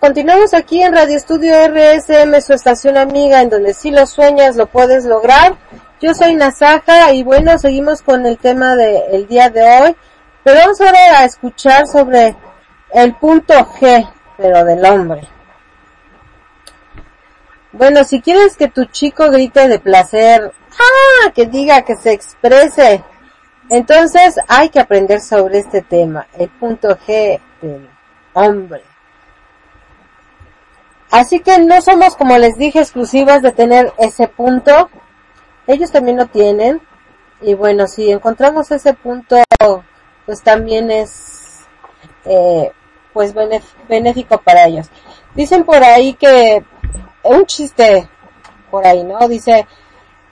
continuamos aquí en Radio Estudio RSM, su estación amiga, en donde si lo sueñas lo puedes lograr. Yo soy Nasaja y bueno, seguimos con el tema del día de hoy. Pero vamos ahora a escuchar sobre el punto G, pero del hombre. Bueno, si quieres que tu chico grite de placer, ¡ah! que diga, que se exprese, entonces hay que aprender sobre este tema, el punto G del hombre. Así que no somos, como les dije, exclusivas de tener ese punto. Ellos también lo tienen. Y bueno, si encontramos ese punto, pues también es, eh, pues benéfico para ellos. Dicen por ahí que, un chiste por ahí, ¿no? Dice,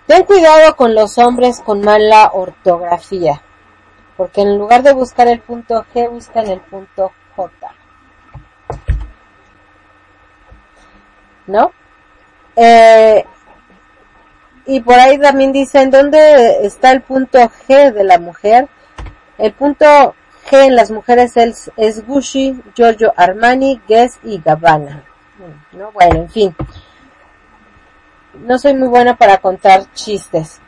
ten cuidado con los hombres con mala ortografía. Porque en lugar de buscar el punto G, buscan el punto ¿no? Eh, y por ahí también dicen, ¿dónde está el punto G de la mujer? El punto G en las mujeres es, es Gucci, Giorgio Armani, Guess y Gabbana. ¿no? Bueno, en fin. No soy muy buena para contar chistes.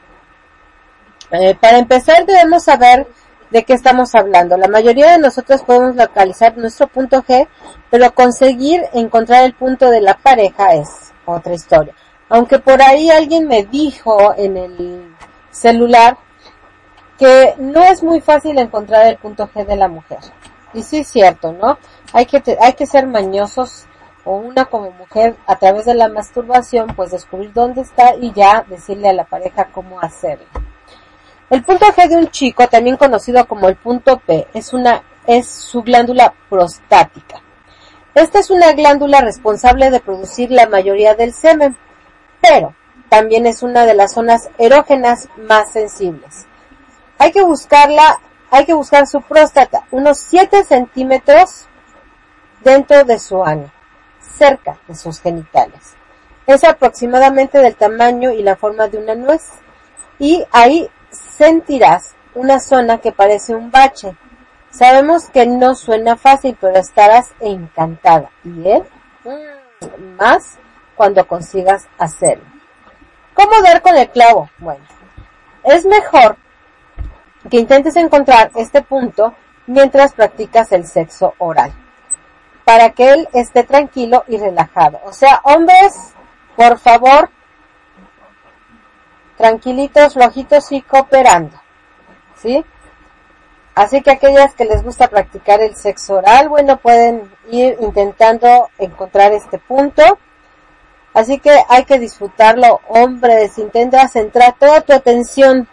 Eh, para empezar debemos saber de qué estamos hablando. La mayoría de nosotros podemos localizar nuestro punto G, pero conseguir encontrar el punto de la pareja es otra historia. Aunque por ahí alguien me dijo en el celular que no es muy fácil encontrar el punto G de la mujer. Y sí es cierto, ¿no? Hay que, hay que ser mañosos o una como mujer a través de la masturbación, pues descubrir dónde está y ya decirle a la pareja cómo hacerlo. El punto G de un chico, también conocido como el punto P, es una, es su glándula prostática. Esta es una glándula responsable de producir la mayoría del semen, pero también es una de las zonas erógenas más sensibles. Hay que buscarla, hay que buscar su próstata, unos 7 centímetros dentro de su ano, cerca de sus genitales. Es aproximadamente del tamaño y la forma de una nuez. Y ahí sentirás una zona que parece un bache. Sabemos que no suena fácil, pero estarás encantada. ¿Y él? Más cuando consigas hacerlo. ¿Cómo dar con el clavo? Bueno, es mejor que intentes encontrar este punto mientras practicas el sexo oral. Para que él esté tranquilo y relajado. O sea, hombres, por favor, tranquilitos, flojitos y cooperando. ¿Sí? Así que aquellas que les gusta practicar el sexo oral, bueno, pueden ir intentando encontrar este punto. Así que hay que disfrutarlo, hombres, intenta centrar toda tu atención,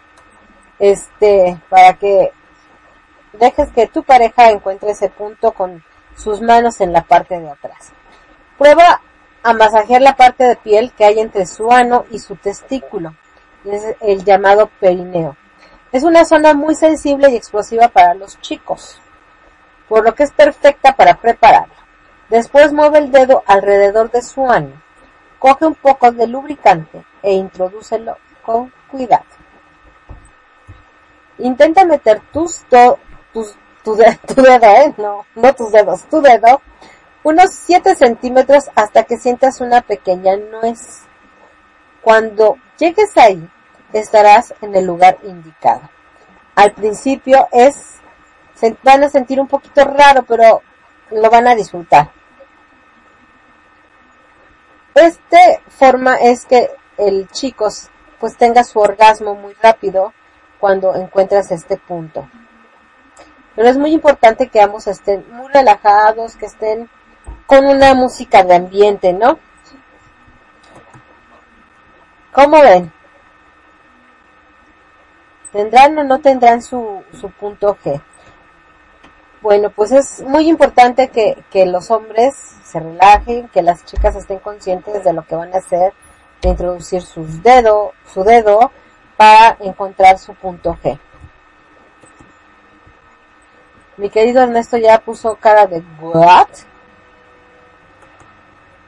este, para que dejes que tu pareja encuentre ese punto con sus manos en la parte de atrás. Prueba a masajear la parte de piel que hay entre su ano y su testículo es el llamado perineo. Es una zona muy sensible y explosiva para los chicos, por lo que es perfecta para prepararlo. Después mueve el dedo alrededor de su ano, coge un poco de lubricante e introdúcelo con cuidado. Intenta meter tus, tus tu, tu, dedo, ¿eh? no, no tus dedos, tu dedo, unos 7 centímetros hasta que sientas una pequeña nuez. Cuando llegues ahí, estarás en el lugar indicado. Al principio es, se van a sentir un poquito raro, pero lo van a disfrutar. Este forma es que el chico pues tenga su orgasmo muy rápido cuando encuentras este punto. Pero es muy importante que ambos estén muy relajados, que estén con una música de ambiente, ¿no? ¿Cómo ven? ¿Tendrán o no tendrán su, su punto G? Bueno, pues es muy importante que, que los hombres se relajen, que las chicas estén conscientes de lo que van a hacer, de introducir sus dedo, su dedo para encontrar su punto G. Mi querido Ernesto ya puso cara de what?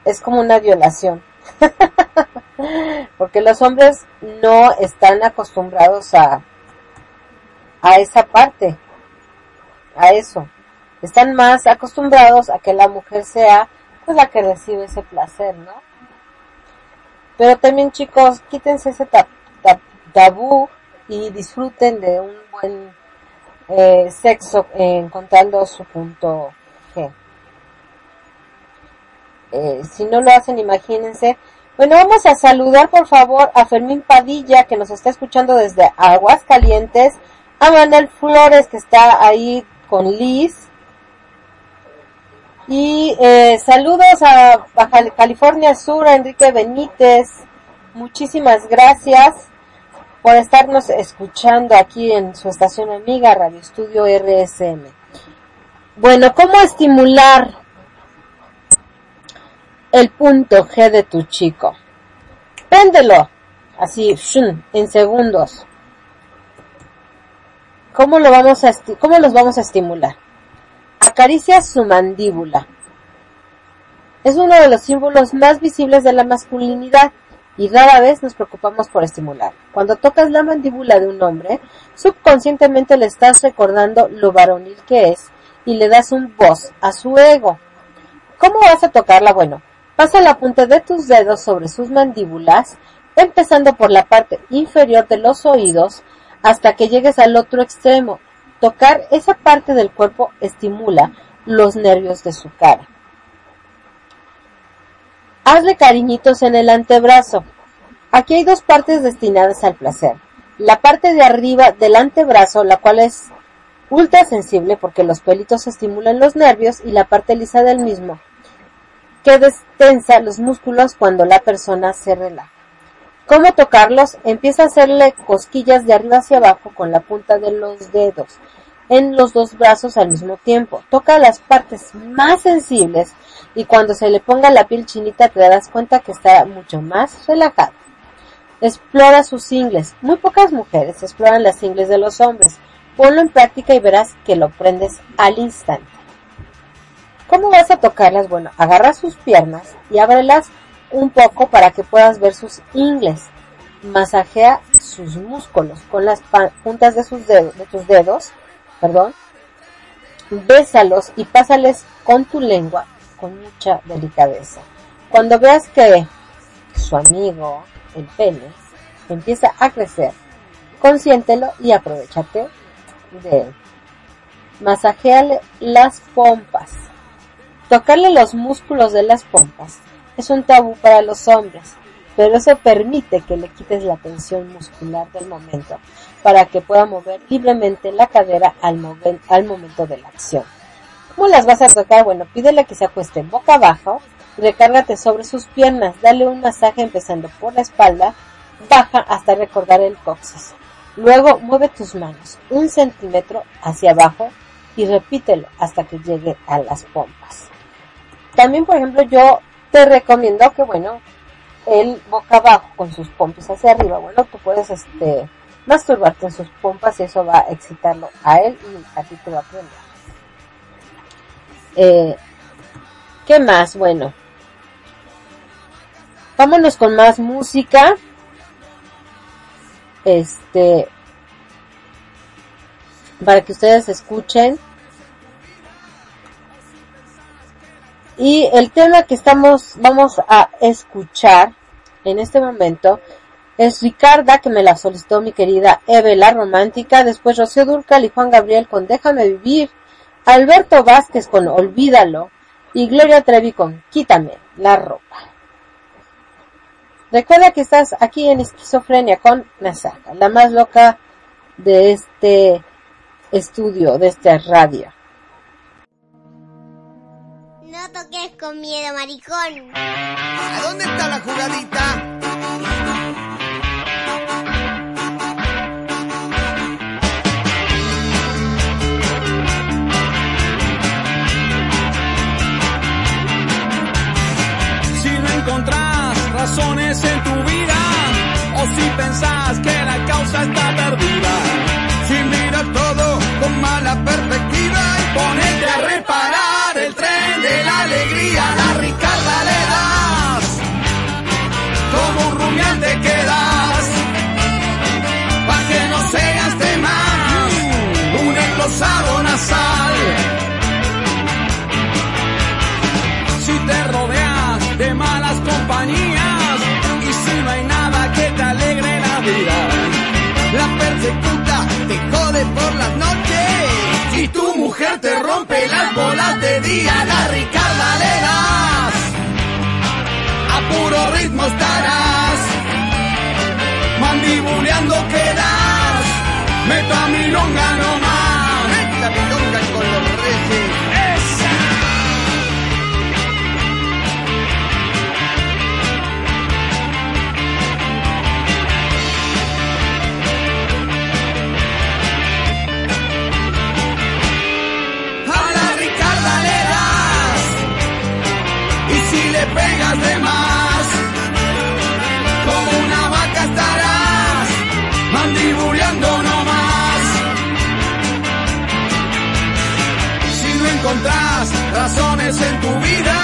Es como una violación. Porque los hombres no están acostumbrados a, a esa parte, a eso. Están más acostumbrados a que la mujer sea pues la que recibe ese placer, ¿no? Pero también chicos, quítense ese tabú y disfruten de un buen eh, sexo encontrando su punto G. Eh, si no lo hacen, imagínense. Bueno, vamos a saludar por favor a Fermín Padilla que nos está escuchando desde Aguascalientes a Manuel Flores que está ahí con Liz. Y eh, saludos a Baja California Sur, a Enrique Benítez. Muchísimas gracias por estarnos escuchando aquí en su estación amiga Radio Estudio RSM. Bueno, ¿cómo estimular el punto G de tu chico? Péndelo, así, en segundos. ¿Cómo, lo vamos a ¿Cómo los vamos a estimular? Acaricia su mandíbula. Es uno de los símbolos más visibles de la masculinidad y rara vez nos preocupamos por estimular. Cuando tocas la mandíbula de un hombre, subconscientemente le estás recordando lo varonil que es y le das un voz a su ego. ¿Cómo vas a tocarla? Bueno, pasa la punta de tus dedos sobre sus mandíbulas, empezando por la parte inferior de los oídos hasta que llegues al otro extremo. Tocar esa parte del cuerpo estimula los nervios de su cara. Hazle cariñitos en el antebrazo. Aquí hay dos partes destinadas al placer. La parte de arriba del antebrazo, la cual es ultra sensible porque los pelitos estimulan los nervios y la parte lisa del mismo, que destensa los músculos cuando la persona se relaja. ¿Cómo tocarlos? Empieza a hacerle cosquillas de arriba hacia abajo con la punta de los dedos en los dos brazos al mismo tiempo. Toca las partes más sensibles y cuando se le ponga la piel chinita te darás cuenta que está mucho más relajado. Explora sus ingles. Muy pocas mujeres exploran las ingles de los hombres. Ponlo en práctica y verás que lo prendes al instante. ¿Cómo vas a tocarlas? Bueno, agarra sus piernas y ábrelas un poco para que puedas ver sus ingles. Masajea sus músculos con las puntas de, sus dedos, de tus dedos, perdón. Bésalos y pásales con tu lengua con mucha delicadeza. Cuando veas que su amigo, el pene, empieza a crecer, consiéntelo y aprovechate de él. Masajéale las pompas. Tocarle los músculos de las pompas es un tabú para los hombres, pero eso permite que le quites la tensión muscular del momento para que pueda mover libremente la cadera al, momento de la acción. ¿Cómo las vas a tocar? Bueno, pídele que se acueste boca abajo, recárgate sobre sus piernas, dale un masaje empezando por la espalda, baja hasta recordar el coxis. Luego mueve tus manos un centímetro hacia abajo y repítelo hasta que llegue a las pompas. También, por ejemplo, yo te recomiendo que, bueno, el boca abajo con sus pompas hacia arriba, bueno, tú puedes, este, masturbarte en sus pompas y eso va a excitarlo a él y a ti te va a aprender. Eh, ¿Qué más? Bueno. Vámonos con más música. Este. Para que ustedes escuchen. Y el tema que estamos, vamos a escuchar en este momento es Ricarda, que me la solicitó mi querida Eve, la romántica, después Rocío Durcal y Juan Gabriel con Déjame vivir, Alberto Vázquez con Olvídalo y Gloria Trevi con Quítame la ropa. Recuerda que estás aquí en Esquizofrenia con Nasaka, la más loca de este estudio, de esta radio. No toques con miedo, maricón. ¿A dónde está la jugadita? Si no encontrás razones en tu vida, o si pensás que la causa está perdida, Si miras todo con mala perspectiva y ponete alegría, la Ricarda le das, como un rumiante quedas, pa' que no se gaste más, un englosado nasal. Si te rodeas de malas compañías y si no hay nada que te alegre la vida, la persecuta te jode por las noches. Tu mujer te rompe las bolas de día, la Ricarda a puro ritmo estarás, mandibuleando quedas, meto a mi longa nomás, Esta milonga con los reyes. encontrás razones en tu vida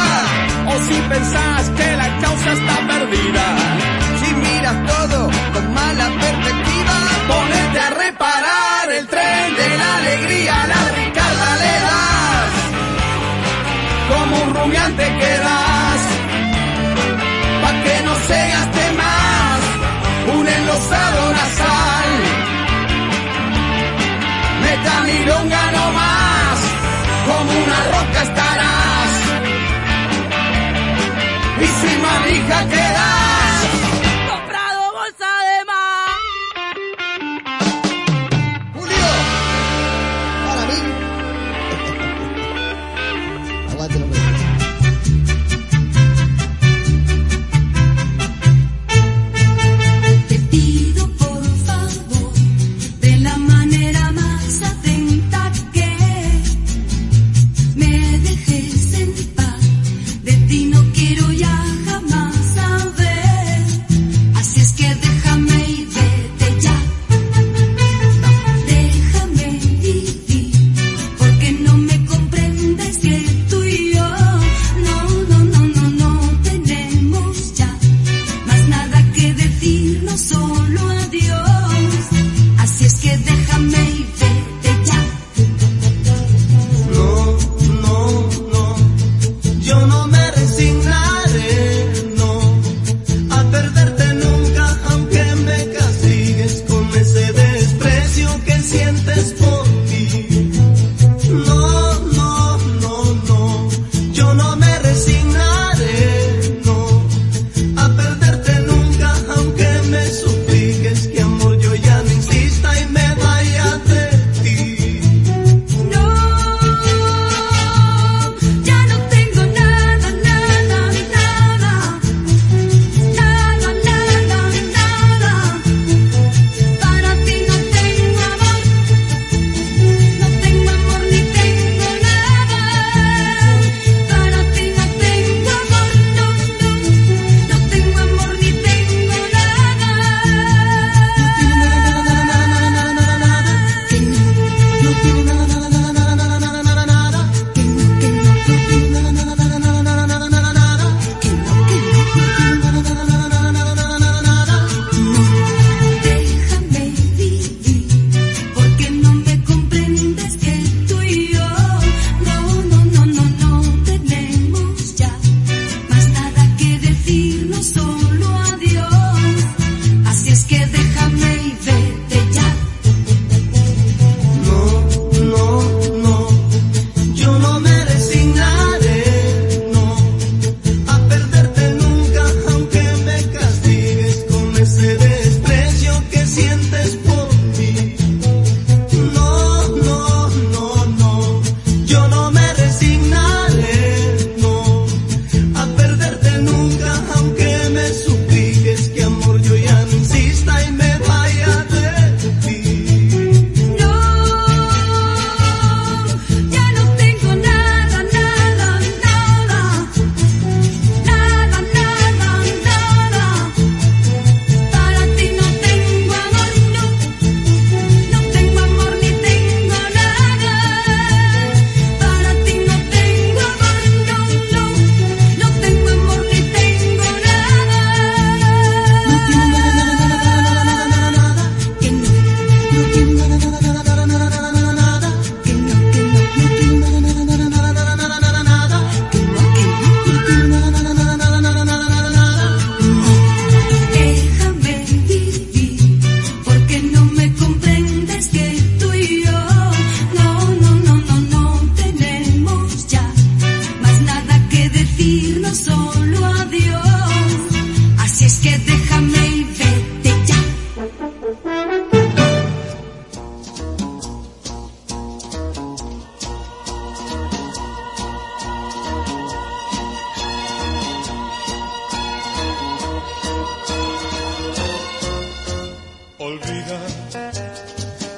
o si pensás que la causa está perdida. Si miras todo con mala perspectiva, ponete a reparar el tren de la alegría, la ricarda le das, como un rumiante quedas, pa' que no se gaste más, un enlosado nasal, meta milonga y si manija queda.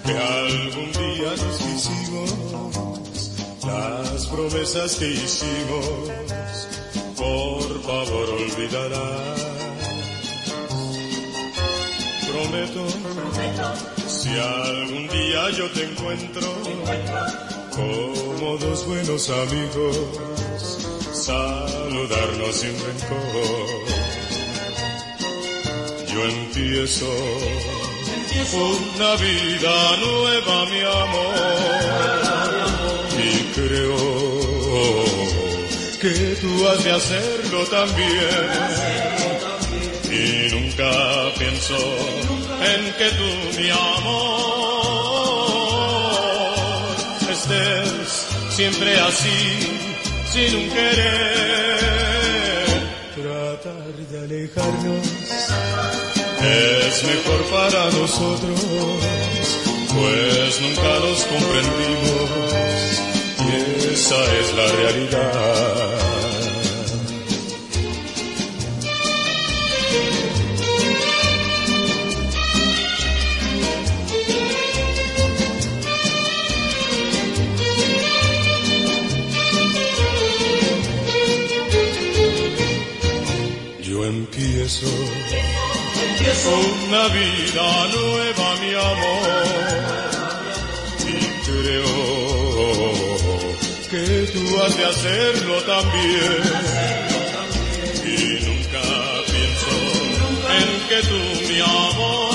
que algún día nos hicimos, las promesas que hicimos, por favor olvidarás. Prometo, si algún día yo te encuentro, como dos buenos amigos, saludarnos sin rencor. Yo empiezo una vida nueva, mi amor, y creo que tú has de hacerlo también. Y nunca pienso en que tú, mi amor, estés siempre así, sin un querer. Tratar de alejarnos es mejor para nosotros, pues nunca nos comprendimos y esa es la realidad. Una vida nueva, mi amor, y creo que tú has de hacerlo también. Y nunca pienso en que tú, mi amor,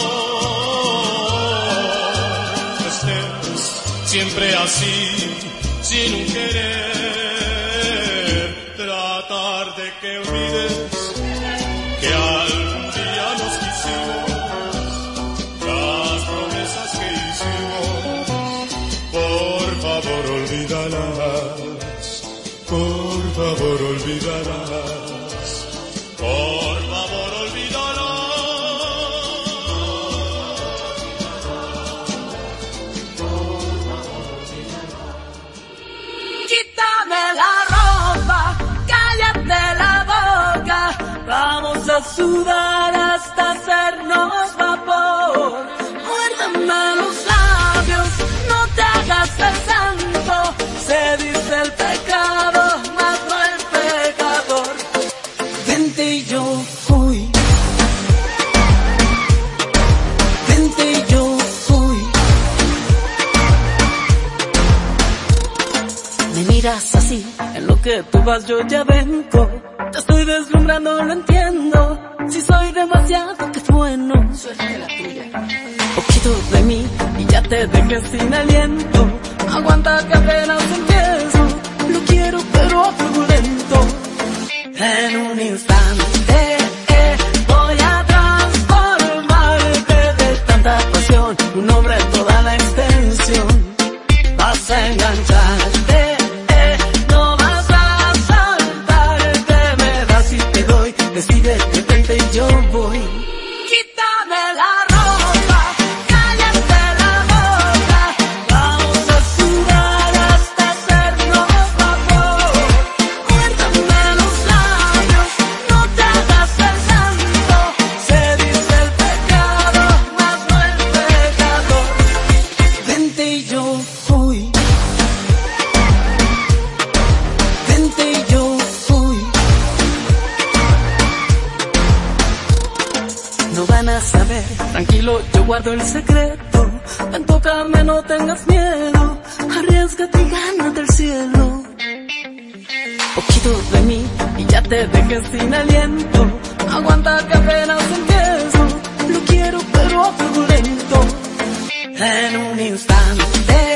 estés siempre así, sin un querer, tratar de que por favor Quítame la ropa, cállate la boca, vamos a sudar hasta hacernos vapor. Muérdame los labios, no te hagas el santo, se dice el pecado, que tú vas yo ya vengo. Te estoy deslumbrando, lo entiendo. Si soy demasiado, que bueno. Suerte la tuya. Poquito de mí y ya te dejé sin aliento. Aguanta que apenas empiezo. Lo quiero, pero a lento. Yo guardo el secreto. Ven, tócame, no tengas miedo. Arriesgate y gánate el cielo. Poquito de mí y ya te dejé sin aliento. Aguanta que apenas empiezo. Lo quiero, pero a lento. En un instante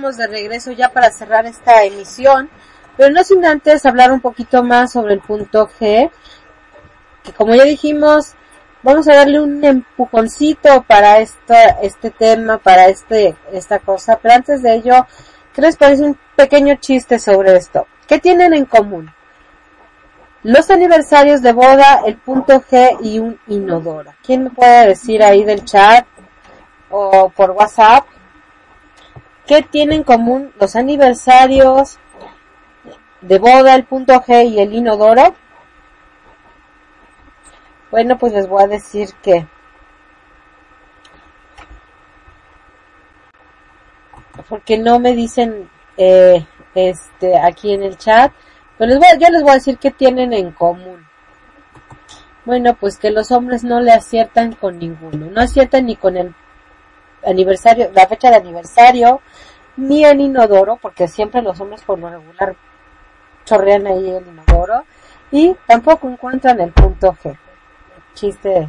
de regreso ya para cerrar esta emisión, pero no sin antes hablar un poquito más sobre el punto G, que como ya dijimos, vamos a darle un empujoncito para esta, este tema, para este, esta cosa, pero antes de ello, ¿qué les parece un pequeño chiste sobre esto? ¿Qué tienen en común? Los aniversarios de boda, el punto G y un inodoro. ¿Quién me puede decir ahí del chat o por WhatsApp? ¿Qué tienen en común los aniversarios de boda, el punto G y el inodoro? Bueno, pues les voy a decir que porque no me dicen eh, este aquí en el chat, pero les voy, yo les voy a decir qué tienen en común. Bueno, pues que los hombres no le aciertan con ninguno, no aciertan ni con el aniversario, la fecha de aniversario, ni el inodoro, porque siempre los hombres por lo regular chorrean ahí el inodoro, y tampoco encuentran el punto G chiste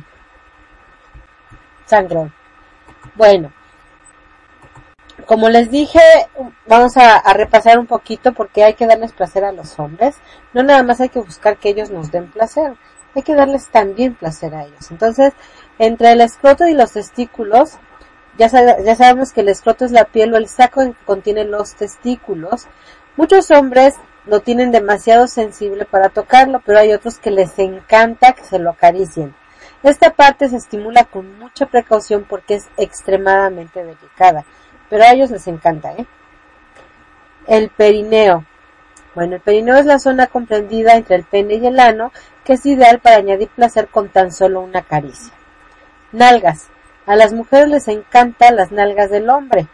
sangrón. Bueno, como les dije, vamos a, a, repasar un poquito porque hay que darles placer a los hombres. No nada más hay que buscar que ellos nos den placer, hay que darles también placer a ellos. Entonces, entre el escroto y los testículos, ya, sabemos que el escroto es la piel o el saco que contiene los testículos. Muchos hombres lo tienen demasiado sensible para tocarlo, pero hay otros que les encanta que se lo acaricien. Esta parte se estimula con mucha precaución porque es extremadamente delicada, pero a ellos les encanta, ¿eh? El perineo. Bueno, el perineo es la zona comprendida entre el pene y el ano que es ideal para añadir placer con tan solo una caricia. Nalgas. A las mujeres les encantan las nalgas del hombre.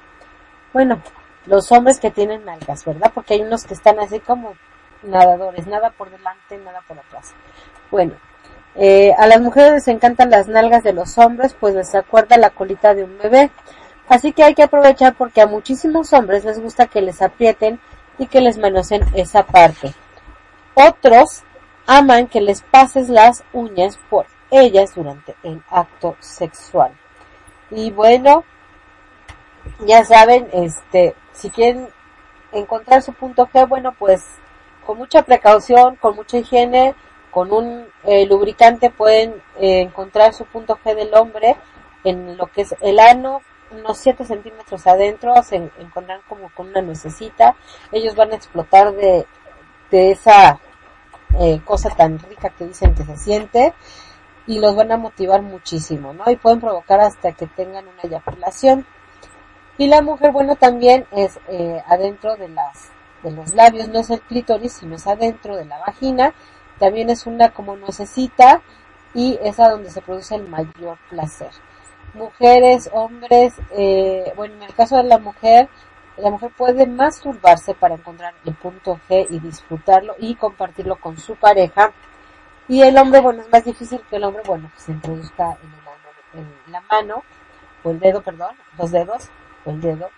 Bueno, los hombres que tienen nalgas, ¿verdad? Porque hay unos que están así como nadadores, nada por delante, nada por atrás. Bueno, eh, a las mujeres les encantan las nalgas de los hombres, pues les acuerda la colita de un bebé. Así que hay que aprovechar porque a muchísimos hombres les gusta que les aprieten y que les manoseen esa parte. Otros aman que les pases las uñas por ellas durante el acto sexual. Y bueno, ya saben, este, si quieren encontrar su punto G, bueno, pues con mucha precaución, con mucha higiene, con un eh, lubricante pueden eh, encontrar su punto G del hombre en lo que es el ano, unos 7 centímetros adentro, se encuentran como con una necesita, ellos van a explotar de, de esa eh, cosa tan rica que dicen que se siente y los van a motivar muchísimo, ¿no? Y pueden provocar hasta que tengan una eyaculación. Y la mujer, bueno, también es eh, adentro de las de los labios, no es el clítoris, sino es adentro de la vagina también es una como necesita y es a donde se produce el mayor placer. Mujeres, hombres, eh, bueno, en el caso de la mujer, la mujer puede masturbarse para encontrar el punto G y disfrutarlo y compartirlo con su pareja. Y el hombre, bueno, es más difícil que el hombre, bueno, se introduzca en, en la mano, o el dedo, perdón, los dedos, o el dedo.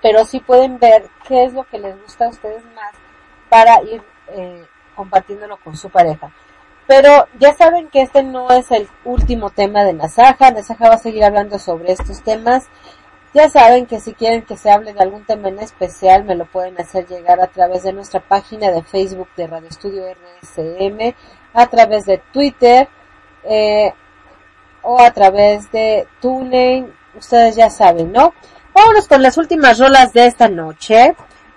Pero sí pueden ver qué es lo que les gusta a ustedes más para ir eh, compartiéndolo con su pareja. Pero ya saben que este no es el último tema de Nasaja. Nasaja va a seguir hablando sobre estos temas. Ya saben que si quieren que se hable de algún tema en especial, me lo pueden hacer llegar a través de nuestra página de Facebook de Radio Estudio RSM, a través de Twitter, eh, o a través de TuneIn. Ustedes ya saben, ¿no? Vámonos con las últimas rolas de esta noche.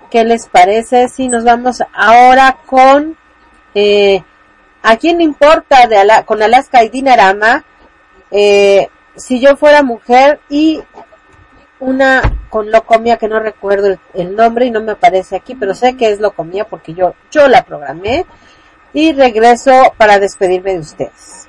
¿Qué les parece si nos vamos ahora con eh, ¿A quién importa de con Alaska y Dinarama? Eh, si yo fuera mujer y una con Locomía que no recuerdo el, nombre y no me aparece aquí, pero sé que es Locomía porque yo, yo la programé y regreso para despedirme de ustedes.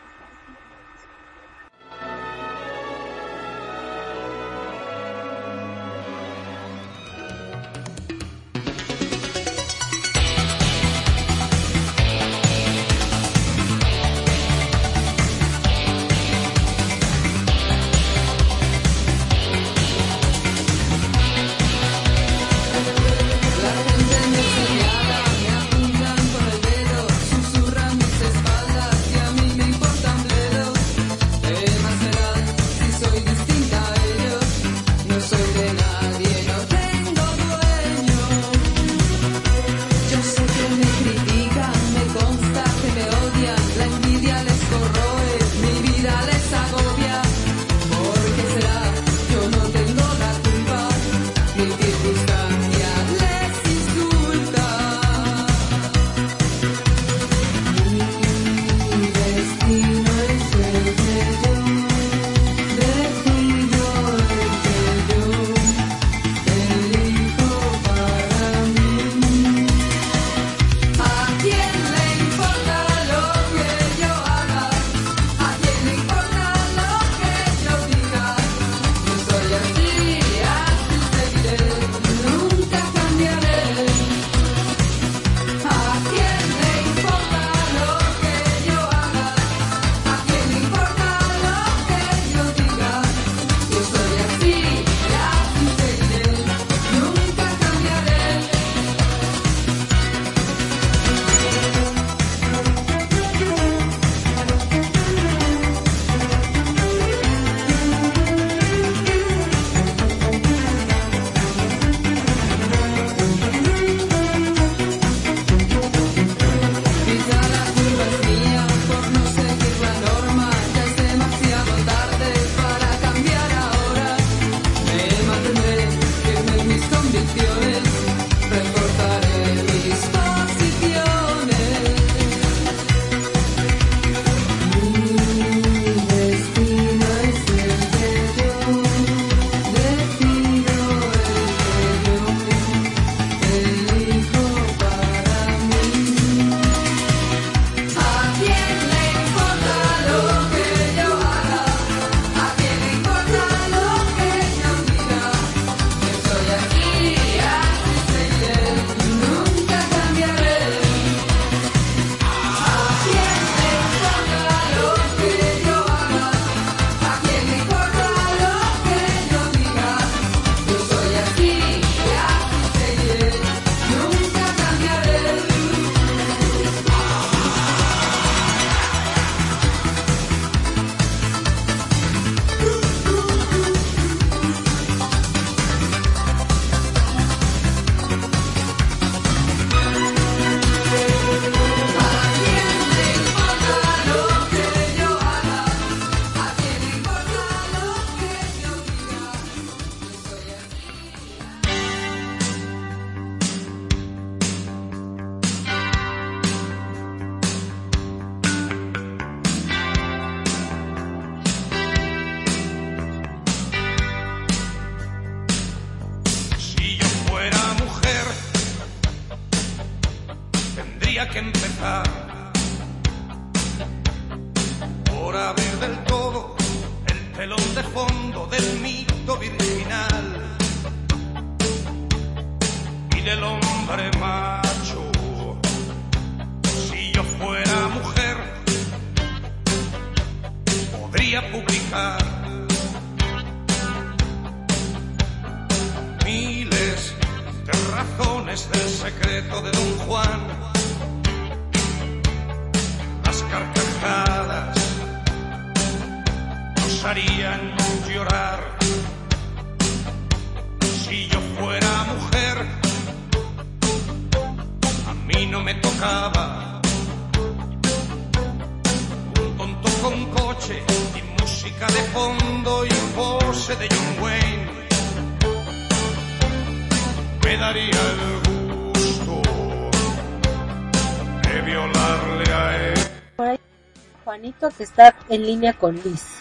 Juanito, que está en línea con Liz.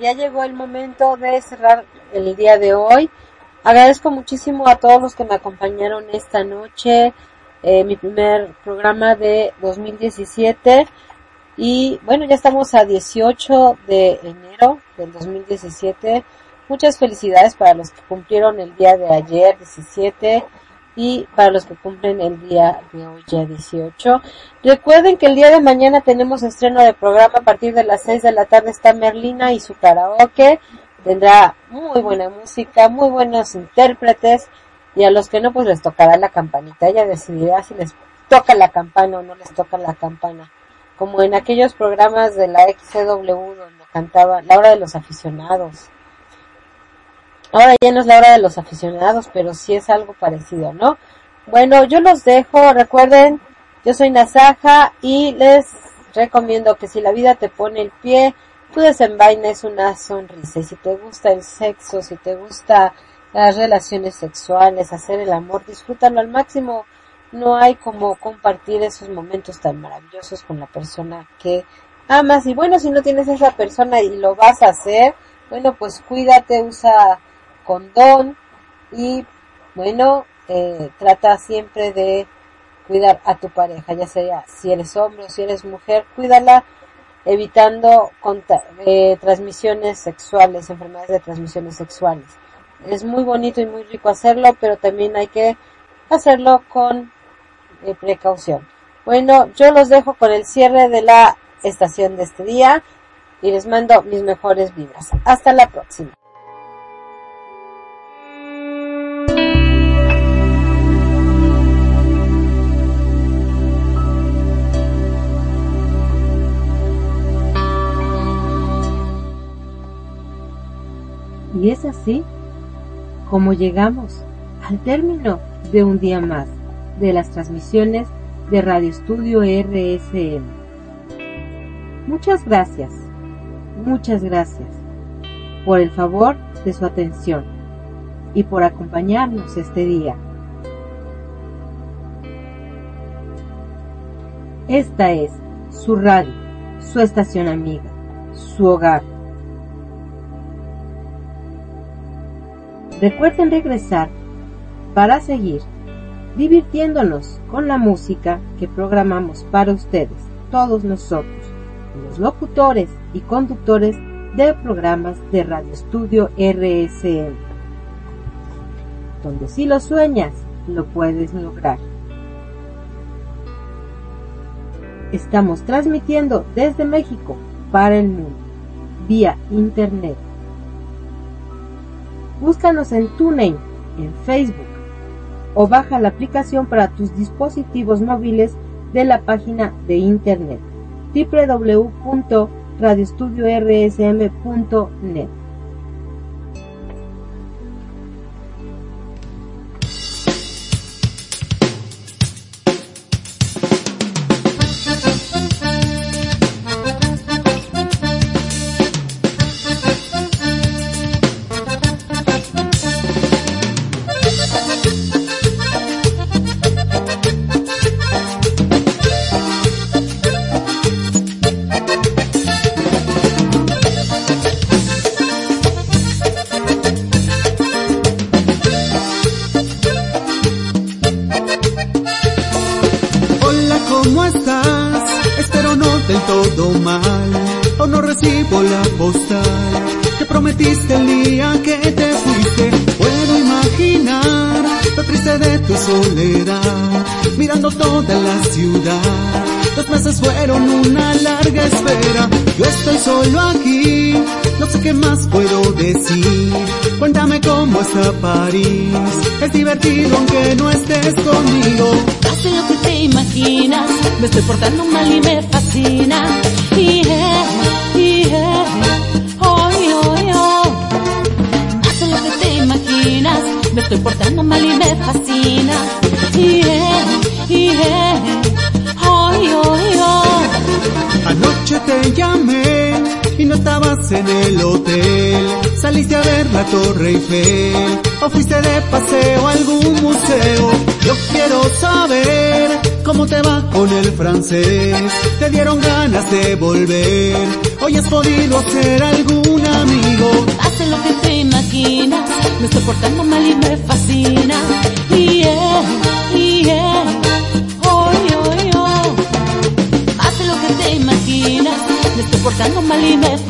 Ya llegó el momento de cerrar el día de hoy. Agradezco muchísimo a todos los que me acompañaron esta noche, eh, mi primer programa de 2017. Y bueno, ya estamos a 18 de enero del 2017. Muchas felicidades para los que cumplieron el día de ayer, 17, y para los que cumplen el día de hoy, ya 18. Recuerden que el día de mañana tenemos estreno de programa a partir de las 6 de la tarde está Merlina y su karaoke. Tendrá muy buena música, muy buenos intérpretes y a los que no pues les tocará la campanita. Ella decidirá si les toca la campana o no les toca la campana. Como en aquellos programas de la XCW donde cantaba la hora de los aficionados. Ahora ya no es la hora de los aficionados, pero sí es algo parecido, ¿no? Bueno, yo los dejo, recuerden, yo soy Nasaja y les recomiendo que si la vida te pone el pie, tú desenvaines una sonrisa. Y si te gusta el sexo, si te gusta las relaciones sexuales, hacer el amor, disfrútalo al máximo. No hay como compartir esos momentos tan maravillosos con la persona que amas. Y bueno, si no tienes esa persona y lo vas a hacer, bueno, pues cuídate, usa condón y bueno, eh, trata siempre de cuidar a tu pareja, ya sea si eres hombre o si eres mujer, cuídala evitando eh, transmisiones sexuales, enfermedades de transmisiones sexuales. Es muy bonito y muy rico hacerlo, pero también hay que hacerlo con eh, precaución. Bueno, yo los dejo con el cierre de la estación de este día y les mando mis mejores vibras. Hasta la próxima. Y es así como llegamos al término de un día más de las transmisiones de Radio Estudio RSM. Muchas gracias, muchas gracias por el favor de su atención y por acompañarnos este día. Esta es su radio, su estación amiga, su hogar. Recuerden regresar para seguir divirtiéndonos con la música que programamos para ustedes, todos nosotros, los locutores y conductores de programas de Radio Estudio RSM, donde si lo sueñas, lo puedes lograr. Estamos transmitiendo desde México para el mundo, vía Internet. Búscanos en TuneIn, en Facebook, o baja la aplicación para tus dispositivos móviles de la página de Internet www.radioestudiorsm.net. aunque no estés conmigo. Hace lo que te imaginas, me estoy portando mal y me fascina. Yeah, yeah, oh, oh, oh. Hace lo que te imaginas, me estoy portando mal y me fascina. Yeah, yeah, oh, oh, oh. Anoche te llamé y no estabas en el hotel. Saliste a ver la Torre Eiffel o fuiste de paseo Yo quiero saber cómo te va con el francés. Te dieron ganas de volver. Hoy has podido hacer algún amigo. Hace lo que te imaginas, me estoy portando mal y me fascina. Yeah, yeah, oh, oh. Hace lo que te imaginas, me estoy portando mal y me fascina.